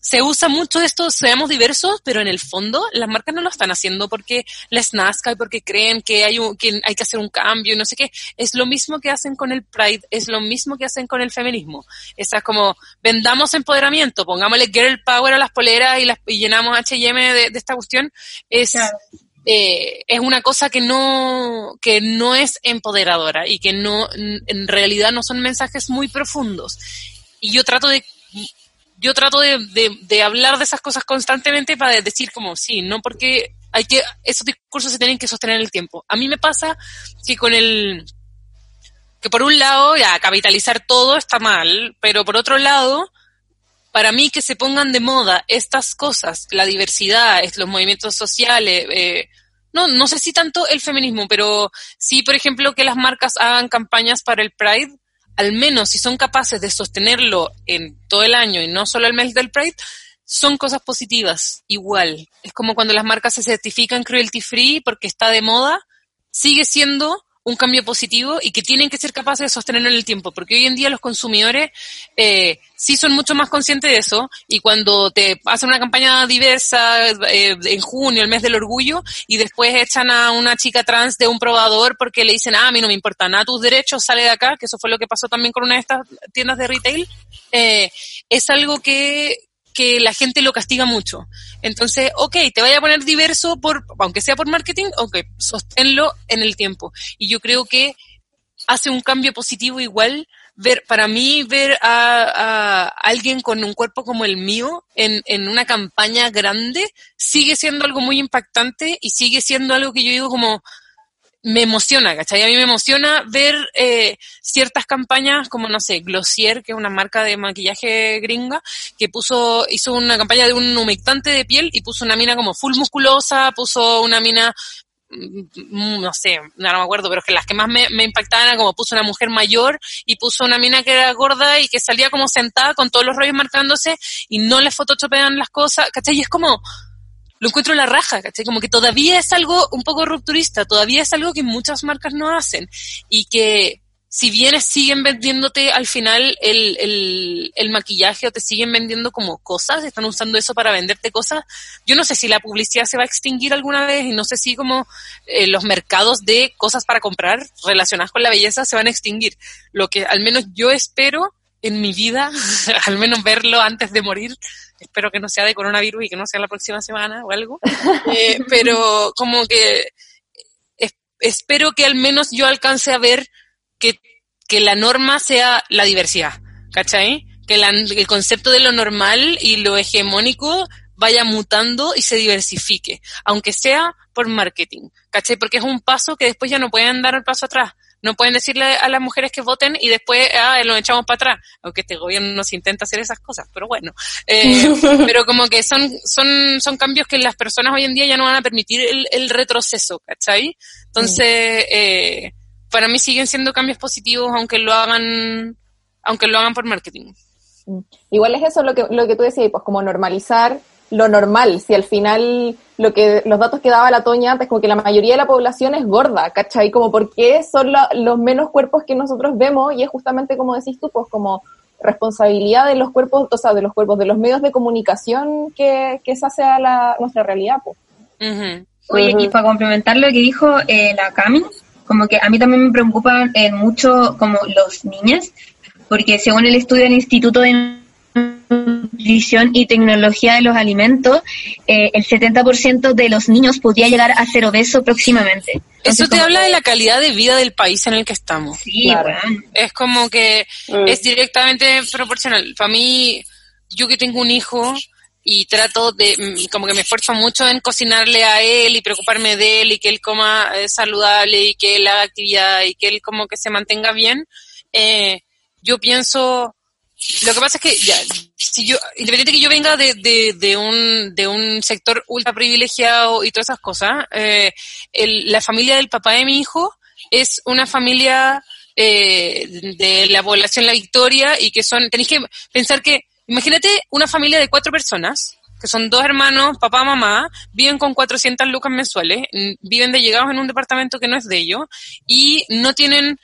se usa mucho esto, seamos diversos, pero en el fondo las marcas no lo están haciendo porque les nazca y porque creen que hay, un, que hay que hacer un cambio y no sé qué. Es lo mismo que hacen con el Pride, es lo mismo que hacen con el feminismo. Esa es como, vendamos empoderamiento, pongámosle girl power a las poleras y, las, y llenamos H&M de, de, esta cuestión. Es, eh, es una cosa que no, que no es empoderadora y que no, en realidad no son mensajes muy profundos. Y yo trato de yo trato de, hablar de esas cosas constantemente para decir como, sí, no porque Hay que, esos discursos se tienen que sostener en el tiempo. A mí me pasa que con el, que por un lado, ya, capitalizar todo está mal, pero por otro lado, para mí que se pongan de moda estas cosas, la diversidad, los movimientos sociales, eh, no, no sé si tanto el feminismo, pero sí, por ejemplo, que las marcas hagan campañas para el Pride, al menos si son capaces de sostenerlo en todo el año y no solo el mes del Pride, son cosas positivas, igual. Es como cuando las marcas se certifican cruelty free porque está de moda, sigue siendo un cambio positivo y que tienen que ser capaces de sostenerlo en el tiempo, porque hoy en día los consumidores eh, sí son mucho más conscientes de eso y cuando te hacen una campaña diversa eh, en junio, el mes del orgullo, y después echan a una chica trans de un probador porque le dicen, ah, a mí no me importa nada tus derechos, sale de acá, que eso fue lo que pasó también con una de estas tiendas de retail, eh, es algo que, que la gente lo castiga mucho. Entonces, ok, te vaya a poner diverso por, aunque sea por marketing, ok, sosténlo en el tiempo. Y yo creo que hace un cambio positivo igual ver, para mí ver a, a alguien con un cuerpo como el mío en, en una campaña grande sigue siendo algo muy impactante y sigue siendo algo que yo digo como, me emociona, ¿cachai? A mí me emociona ver eh, ciertas campañas como, no sé, Glossier, que es una marca de maquillaje gringa, que puso, hizo una campaña de un humectante de piel y puso una mina como full musculosa, puso una mina mm, no sé, no, me acuerdo, pero que las que más me, me impactaban era como puso una mujer mayor y puso una mina que era gorda y que salía como sentada con todos los rollos marcándose y no le photoshopean las cosas, ¿cachai? Y es como, lo encuentro la raja, ¿cachai? Como que todavía es algo un poco rupturista, todavía es algo que muchas marcas no hacen y que si bien siguen vendiéndote al final el, el, el, maquillaje o te siguen vendiendo como cosas, están usando eso para venderte cosas, yo no sé si la publicidad se va a extinguir alguna vez y no sé si como eh, los mercados de cosas para comprar relacionadas con la belleza se van a extinguir. Lo que al menos yo espero en mi vida, al menos verlo antes de morir, espero que no sea de coronavirus y que no sea la próxima semana o algo, eh, pero como que espero que al menos yo alcance a ver que, que la norma sea la diversidad, ¿cachai? Que el concepto de lo normal y lo hegemónico vaya mutando y se diversifique, aunque sea por marketing, ¿cachai? Porque es un paso que después ya no pueden dar el paso atrás. No pueden decirle a las mujeres que voten y después ah, lo echamos para atrás, aunque este gobierno nos intenta hacer esas cosas, pero bueno. Eh, pero como que son, son, son cambios que las personas hoy en día ya no van a permitir el, el retroceso, ¿cachai? Entonces, eh, para mí siguen siendo cambios positivos aunque lo hagan, aunque lo hagan por marketing. Igual es eso lo que, lo que tú decías, pues como normalizar lo normal, si al final lo que los datos que daba la Toña es como que la mayoría de la población es gorda, ¿cachai? Como porque son los menos cuerpos que nosotros vemos y es justamente como decís tú, pues como responsabilidad de los cuerpos, o sea, de los cuerpos, de los medios de comunicación que, que esa sea la, nuestra realidad, pues. Oye, y para complementar lo que dijo eh, la Cami, como que a mí también me preocupan eh, mucho como los niños, porque según el estudio del Instituto de nutrición y tecnología de los alimentos, eh, el 70% de los niños podría llegar a ser obeso próximamente. Eso te habla de la calidad de vida del país en el que estamos. Sí, claro. Es como que mm. es directamente proporcional. Para mí, yo que tengo un hijo y trato de, mm, como que me esfuerzo mucho en cocinarle a él y preocuparme de él y que él coma eh, saludable y que él haga actividad y que él como que se mantenga bien, eh, yo pienso lo que pasa es que ya, si yo, independiente que yo venga de, de, de, un, de un sector ultra privilegiado y todas esas cosas, eh, el, la familia del papá de mi hijo es una familia eh, de la población La Victoria y que son, tenéis que pensar que, imagínate una familia de cuatro personas, que son dos hermanos, papá, mamá, viven con 400 lucas mensuales, viven de llegados en un departamento que no es de ellos y no tienen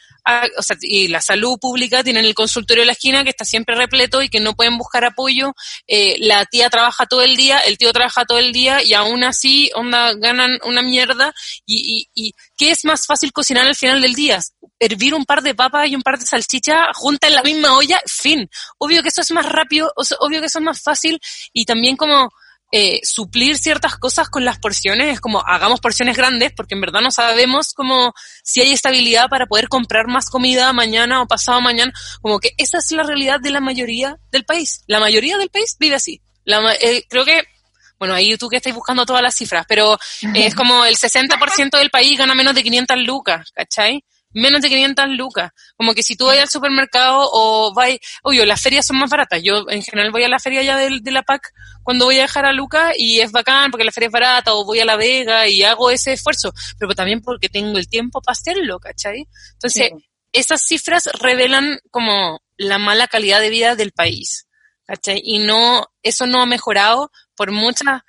o sea, y la salud pública tienen el consultorio de la esquina que está siempre repleto y que no pueden buscar apoyo. Eh, la tía trabaja todo el día, el tío trabaja todo el día y aún así onda, ganan una mierda. Y, y, y ¿qué es más fácil cocinar al final del día? Hervir un par de papas y un par de salchicha junta en la misma olla, fin. Obvio que eso es más rápido, obvio que eso es más fácil y también como eh, suplir ciertas cosas con las porciones, es como hagamos porciones grandes porque en verdad no sabemos como si hay estabilidad para poder comprar más comida mañana o pasado mañana, como que esa es la realidad de la mayoría del país. La mayoría del país vive así. La, eh, creo que bueno, ahí tú que estás buscando todas las cifras, pero es como el 60% del país gana menos de 500 lucas, ¿cachai? Menos de 500 lucas. Como que si tú vas al supermercado o vas, obvio, las ferias son más baratas. Yo en general voy a la feria ya de, de la PAC cuando voy a dejar a Lucas y es bacán porque la feria es barata o voy a La Vega y hago ese esfuerzo, pero también porque tengo el tiempo para hacerlo, ¿cachai? Entonces, esas cifras revelan como la mala calidad de vida del país, ¿cachai? Y no, eso no ha mejorado por muchas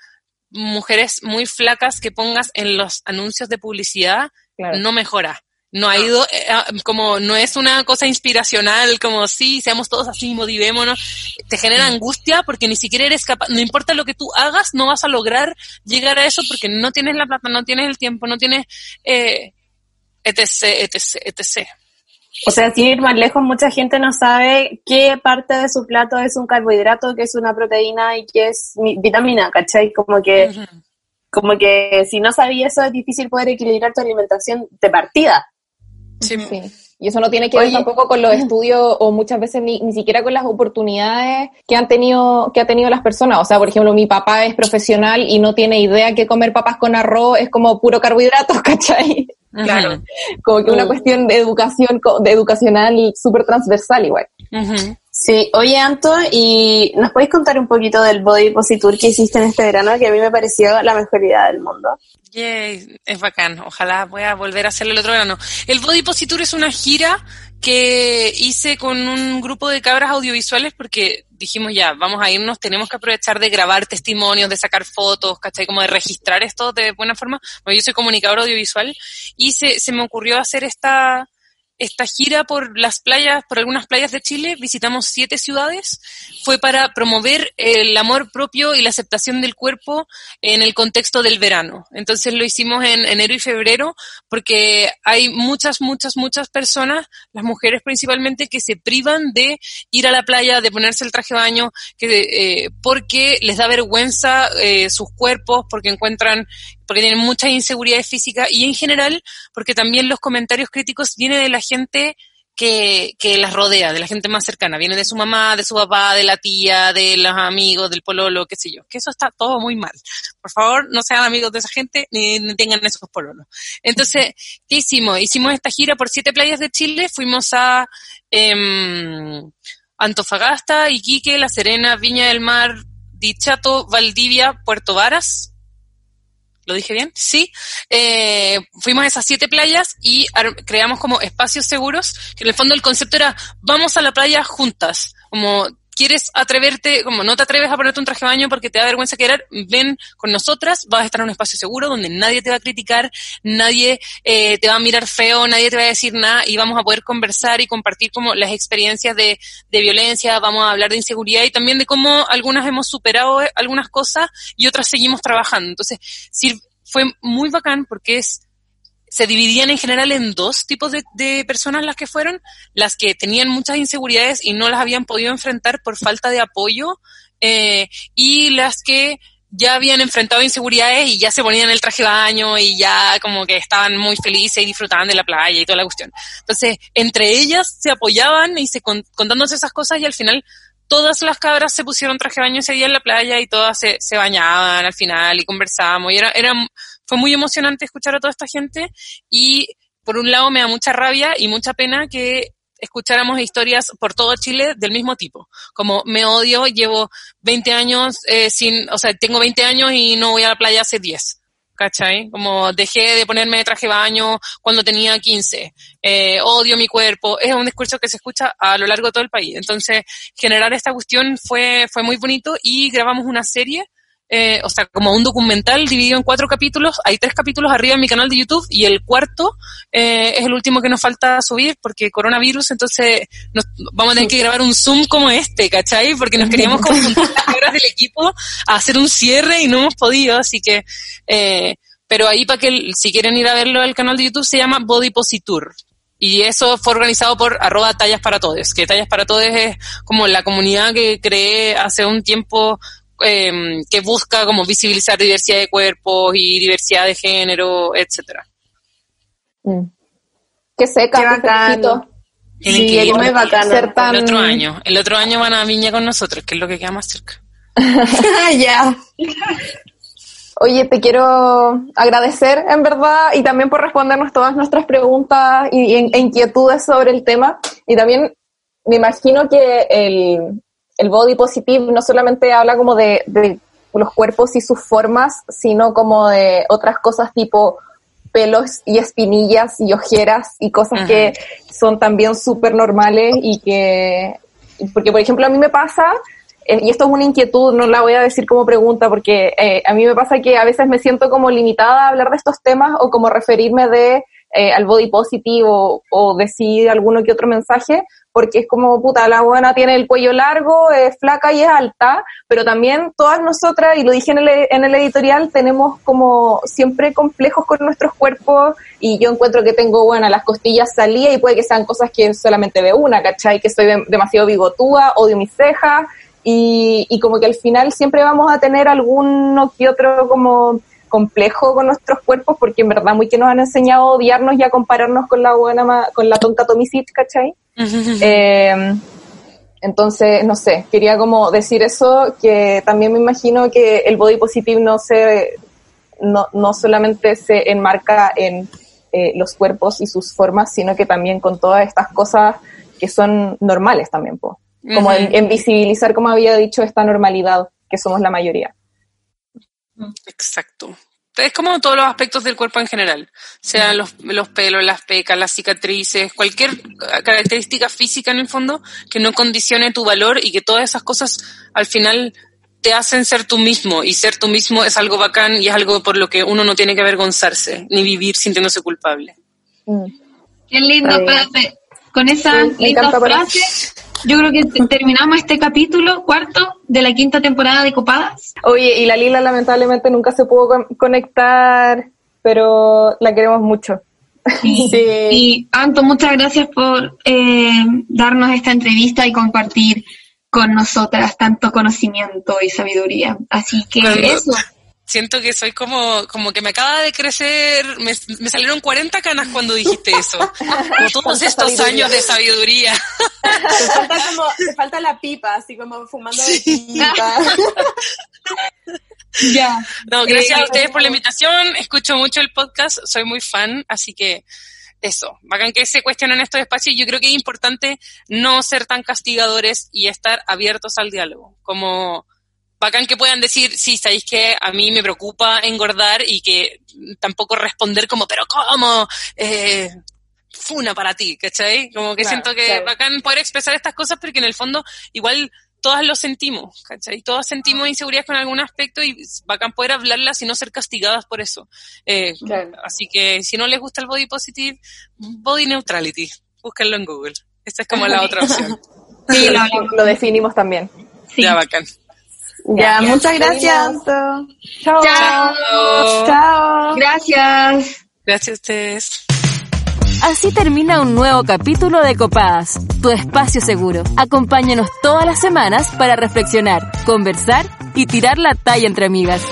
mujeres muy flacas que pongas en los anuncios de publicidad, no mejora. No ha ido, eh, ah, como no es una cosa inspiracional, como sí, seamos todos así, motivémonos. Te genera angustia porque ni siquiera eres capaz, no importa lo que tú hagas, no vas a lograr llegar a eso porque no tienes la plata, no tienes el tiempo, no tienes, eh, etc, etc, etc. O sea, sin ir más lejos, mucha gente no sabe qué parte de su plato es un carbohidrato, qué es una proteína y qué es vitamina, ¿cachai? Como que, como que si no sabías eso es difícil poder equilibrar tu alimentación de partida. Sí. Y eso no tiene que ver tampoco con los estudios o muchas veces ni, ni siquiera con las oportunidades que han tenido que ha tenido las personas. O sea, por ejemplo, mi papá es profesional y no tiene idea que comer papas con arroz es como puro carbohidratos, ¿cachai? Claro. Como que una cuestión de educación, de educacional súper transversal igual. Sí, oye Anto, ¿y nos podéis contar un poquito del Body Positur que hiciste en este verano, que a mí me pareció la mejor idea del mundo? Yay, es bacán, ojalá voy a volver a hacerlo el otro verano. El Body Positur es una gira que hice con un grupo de cabras audiovisuales porque dijimos ya, vamos a irnos, tenemos que aprovechar de grabar testimonios, de sacar fotos, ¿cachai? Como de registrar esto de buena forma. Bueno, yo soy comunicador audiovisual y se, se me ocurrió hacer esta, esta gira por las playas, por algunas playas de Chile, visitamos siete ciudades, fue para promover el amor propio y la aceptación del cuerpo en el contexto del verano. Entonces lo hicimos en enero y febrero porque hay muchas, muchas, muchas personas, las mujeres principalmente, que se privan de ir a la playa, de ponerse el traje de baño, que, eh, porque les da vergüenza eh, sus cuerpos, porque encuentran porque tienen muchas inseguridades físicas y en general porque también los comentarios críticos vienen de la gente que, que las rodea, de la gente más cercana, viene de su mamá, de su papá, de la tía, de los amigos, del pololo, qué sé yo, que eso está todo muy mal. Por favor, no sean amigos de esa gente ni, tengan esos pololos. Entonces, ¿qué hicimos? Hicimos esta gira por siete playas de Chile, fuimos a eh, Antofagasta, Iquique, La Serena, Viña del Mar, Dichato, Valdivia, Puerto Varas, ¿Lo dije bien? Sí. Eh, fuimos a esas siete playas y creamos como espacios seguros, en el fondo el concepto era, vamos a la playa juntas, como quieres atreverte, como no te atreves a ponerte un traje de baño porque te da vergüenza querer, ven con nosotras, vas a estar en un espacio seguro donde nadie te va a criticar, nadie eh, te va a mirar feo, nadie te va a decir nada y vamos a poder conversar y compartir como las experiencias de, de violencia, vamos a hablar de inseguridad y también de cómo algunas hemos superado eh, algunas cosas y otras seguimos trabajando. Entonces, fue muy bacán porque es se dividían en general en dos tipos de, personas las que fueron, las que tenían muchas inseguridades y no las habían podido enfrentar por falta de apoyo, eh, y las que ya habían enfrentado inseguridades y ya se ponían el traje de baño y ya como que estaban muy felices y disfrutaban de la playa y toda la cuestión. Entonces, entre ellas se apoyaban y se contándose esas cosas y al final todas las cabras se pusieron traje de baño ese día en la playa y todas se, se bañaban al final y conversábamos y era, era fue muy emocionante escuchar a toda esta gente y por un lado me da mucha rabia y mucha pena que escucháramos historias por todo Chile del mismo tipo. Como me odio, llevo 20 años eh, sin, o sea, tengo 20 años y no voy a la playa hace 10. ¿Cachai? Como dejé de ponerme de traje baño cuando tenía 15. Eh, odio mi cuerpo. Es un discurso que se escucha a lo largo de todo el país. Entonces, generar esta cuestión fue, fue muy bonito y grabamos una serie eh, o sea, como un documental dividido en cuatro capítulos. Hay tres capítulos arriba en mi canal de YouTube y el cuarto eh, es el último que nos falta subir porque coronavirus, entonces nos, vamos a tener que grabar un Zoom como este, ¿cachai? Porque nos queríamos como juntar las del equipo a hacer un cierre y no hemos podido, así que... Eh, pero ahí para que si quieren ir a verlo al canal de YouTube se llama Body Positur. Y eso fue organizado por arroba tallas para todos, que tallas para todos es como la comunidad que creé hace un tiempo Em, que busca como visibilizar diversidad de cuerpos y diversidad de género, etcétera. Mm. Qué seca, qué sí, muy bacano. el otro año. El otro año van a Viña con nosotros, que es lo que queda más cerca. ya. Oye, te quiero agradecer en verdad y también por respondernos todas nuestras preguntas y, e inquietudes sobre el tema. Y también me imagino que el, el body positive no solamente habla como de, de los cuerpos y sus formas, sino como de otras cosas tipo pelos y espinillas y ojeras y cosas que son también súper normales y que, porque por ejemplo a mí me pasa, eh, y esto es una inquietud, no la voy a decir como pregunta, porque eh, a mí me pasa que a veces me siento como limitada a hablar de estos temas o como referirme de eh, al body positive o, o decir alguno que otro mensaje, porque es como, puta, la buena tiene el cuello largo, es flaca y es alta, pero también todas nosotras, y lo dije en el, en el editorial, tenemos como siempre complejos con nuestros cuerpos y yo encuentro que tengo, bueno, las costillas salidas y puede que sean cosas que solamente ve una, ¿cachai? Que soy demasiado bigotúa, odio mis cejas y, y como que al final siempre vamos a tener alguno que otro como complejo con nuestros cuerpos porque en verdad muy que nos han enseñado a odiarnos y a compararnos con la buena con la tonta Tomicit, ¿cachai? Eh, entonces, no sé, quería como decir eso, que también me imagino que el body positive no se, no, no solamente se enmarca en eh, los cuerpos y sus formas, sino que también con todas estas cosas que son normales también, como en, visibilizar, como había dicho, esta normalidad que somos la mayoría. Exacto es como todos los aspectos del cuerpo en general, sean los, los pelos, las pecas, las cicatrices, cualquier característica física en el fondo que no condicione tu valor y que todas esas cosas al final te hacen ser tú mismo y ser tú mismo es algo bacán y es algo por lo que uno no tiene que avergonzarse ni vivir sintiéndose culpable. Mm. Qué lindo, Con esa linda frase yo creo que terminamos este capítulo cuarto de la quinta temporada de Copadas. Oye, y la Lila lamentablemente nunca se pudo conectar, pero la queremos mucho. Sí. Y Anto, muchas gracias por eh, darnos esta entrevista y compartir con nosotras tanto conocimiento y sabiduría. Así que eso siento que soy como, como que me acaba de crecer, me, salieron 40 canas cuando dijiste eso. Como todos estos años de sabiduría. Te falta como, te falta la pipa, así como fumando pipa. ya. No, gracias a ustedes por la invitación. Escucho mucho el podcast, soy muy fan, así que eso, bacán que se cuestionen estos espacios. Yo creo que es importante no ser tan castigadores y estar abiertos al diálogo. Como bacán que puedan decir, sí, sabéis que a mí me preocupa engordar y que tampoco responder como, pero ¿cómo? Eh, funa para ti, ¿cachai? Como que siento que bacán poder expresar estas cosas porque en el fondo igual todas lo sentimos, ¿cachai? Todas sentimos inseguridad con algún aspecto y bacán poder hablarlas y no ser castigadas por eso. Eh, así que si no les gusta el body positive, body neutrality, búsquenlo en Google. Esta es como la otra opción. Sí, lo, definimos también. Ya, bacán. Ya, muchas gracias, Chao. Chao. Chao. Gracias. Gracias a ustedes. Así termina un nuevo capítulo de Copadas, tu espacio seguro. Acompáñanos todas las semanas para reflexionar, conversar y tirar la talla entre amigas.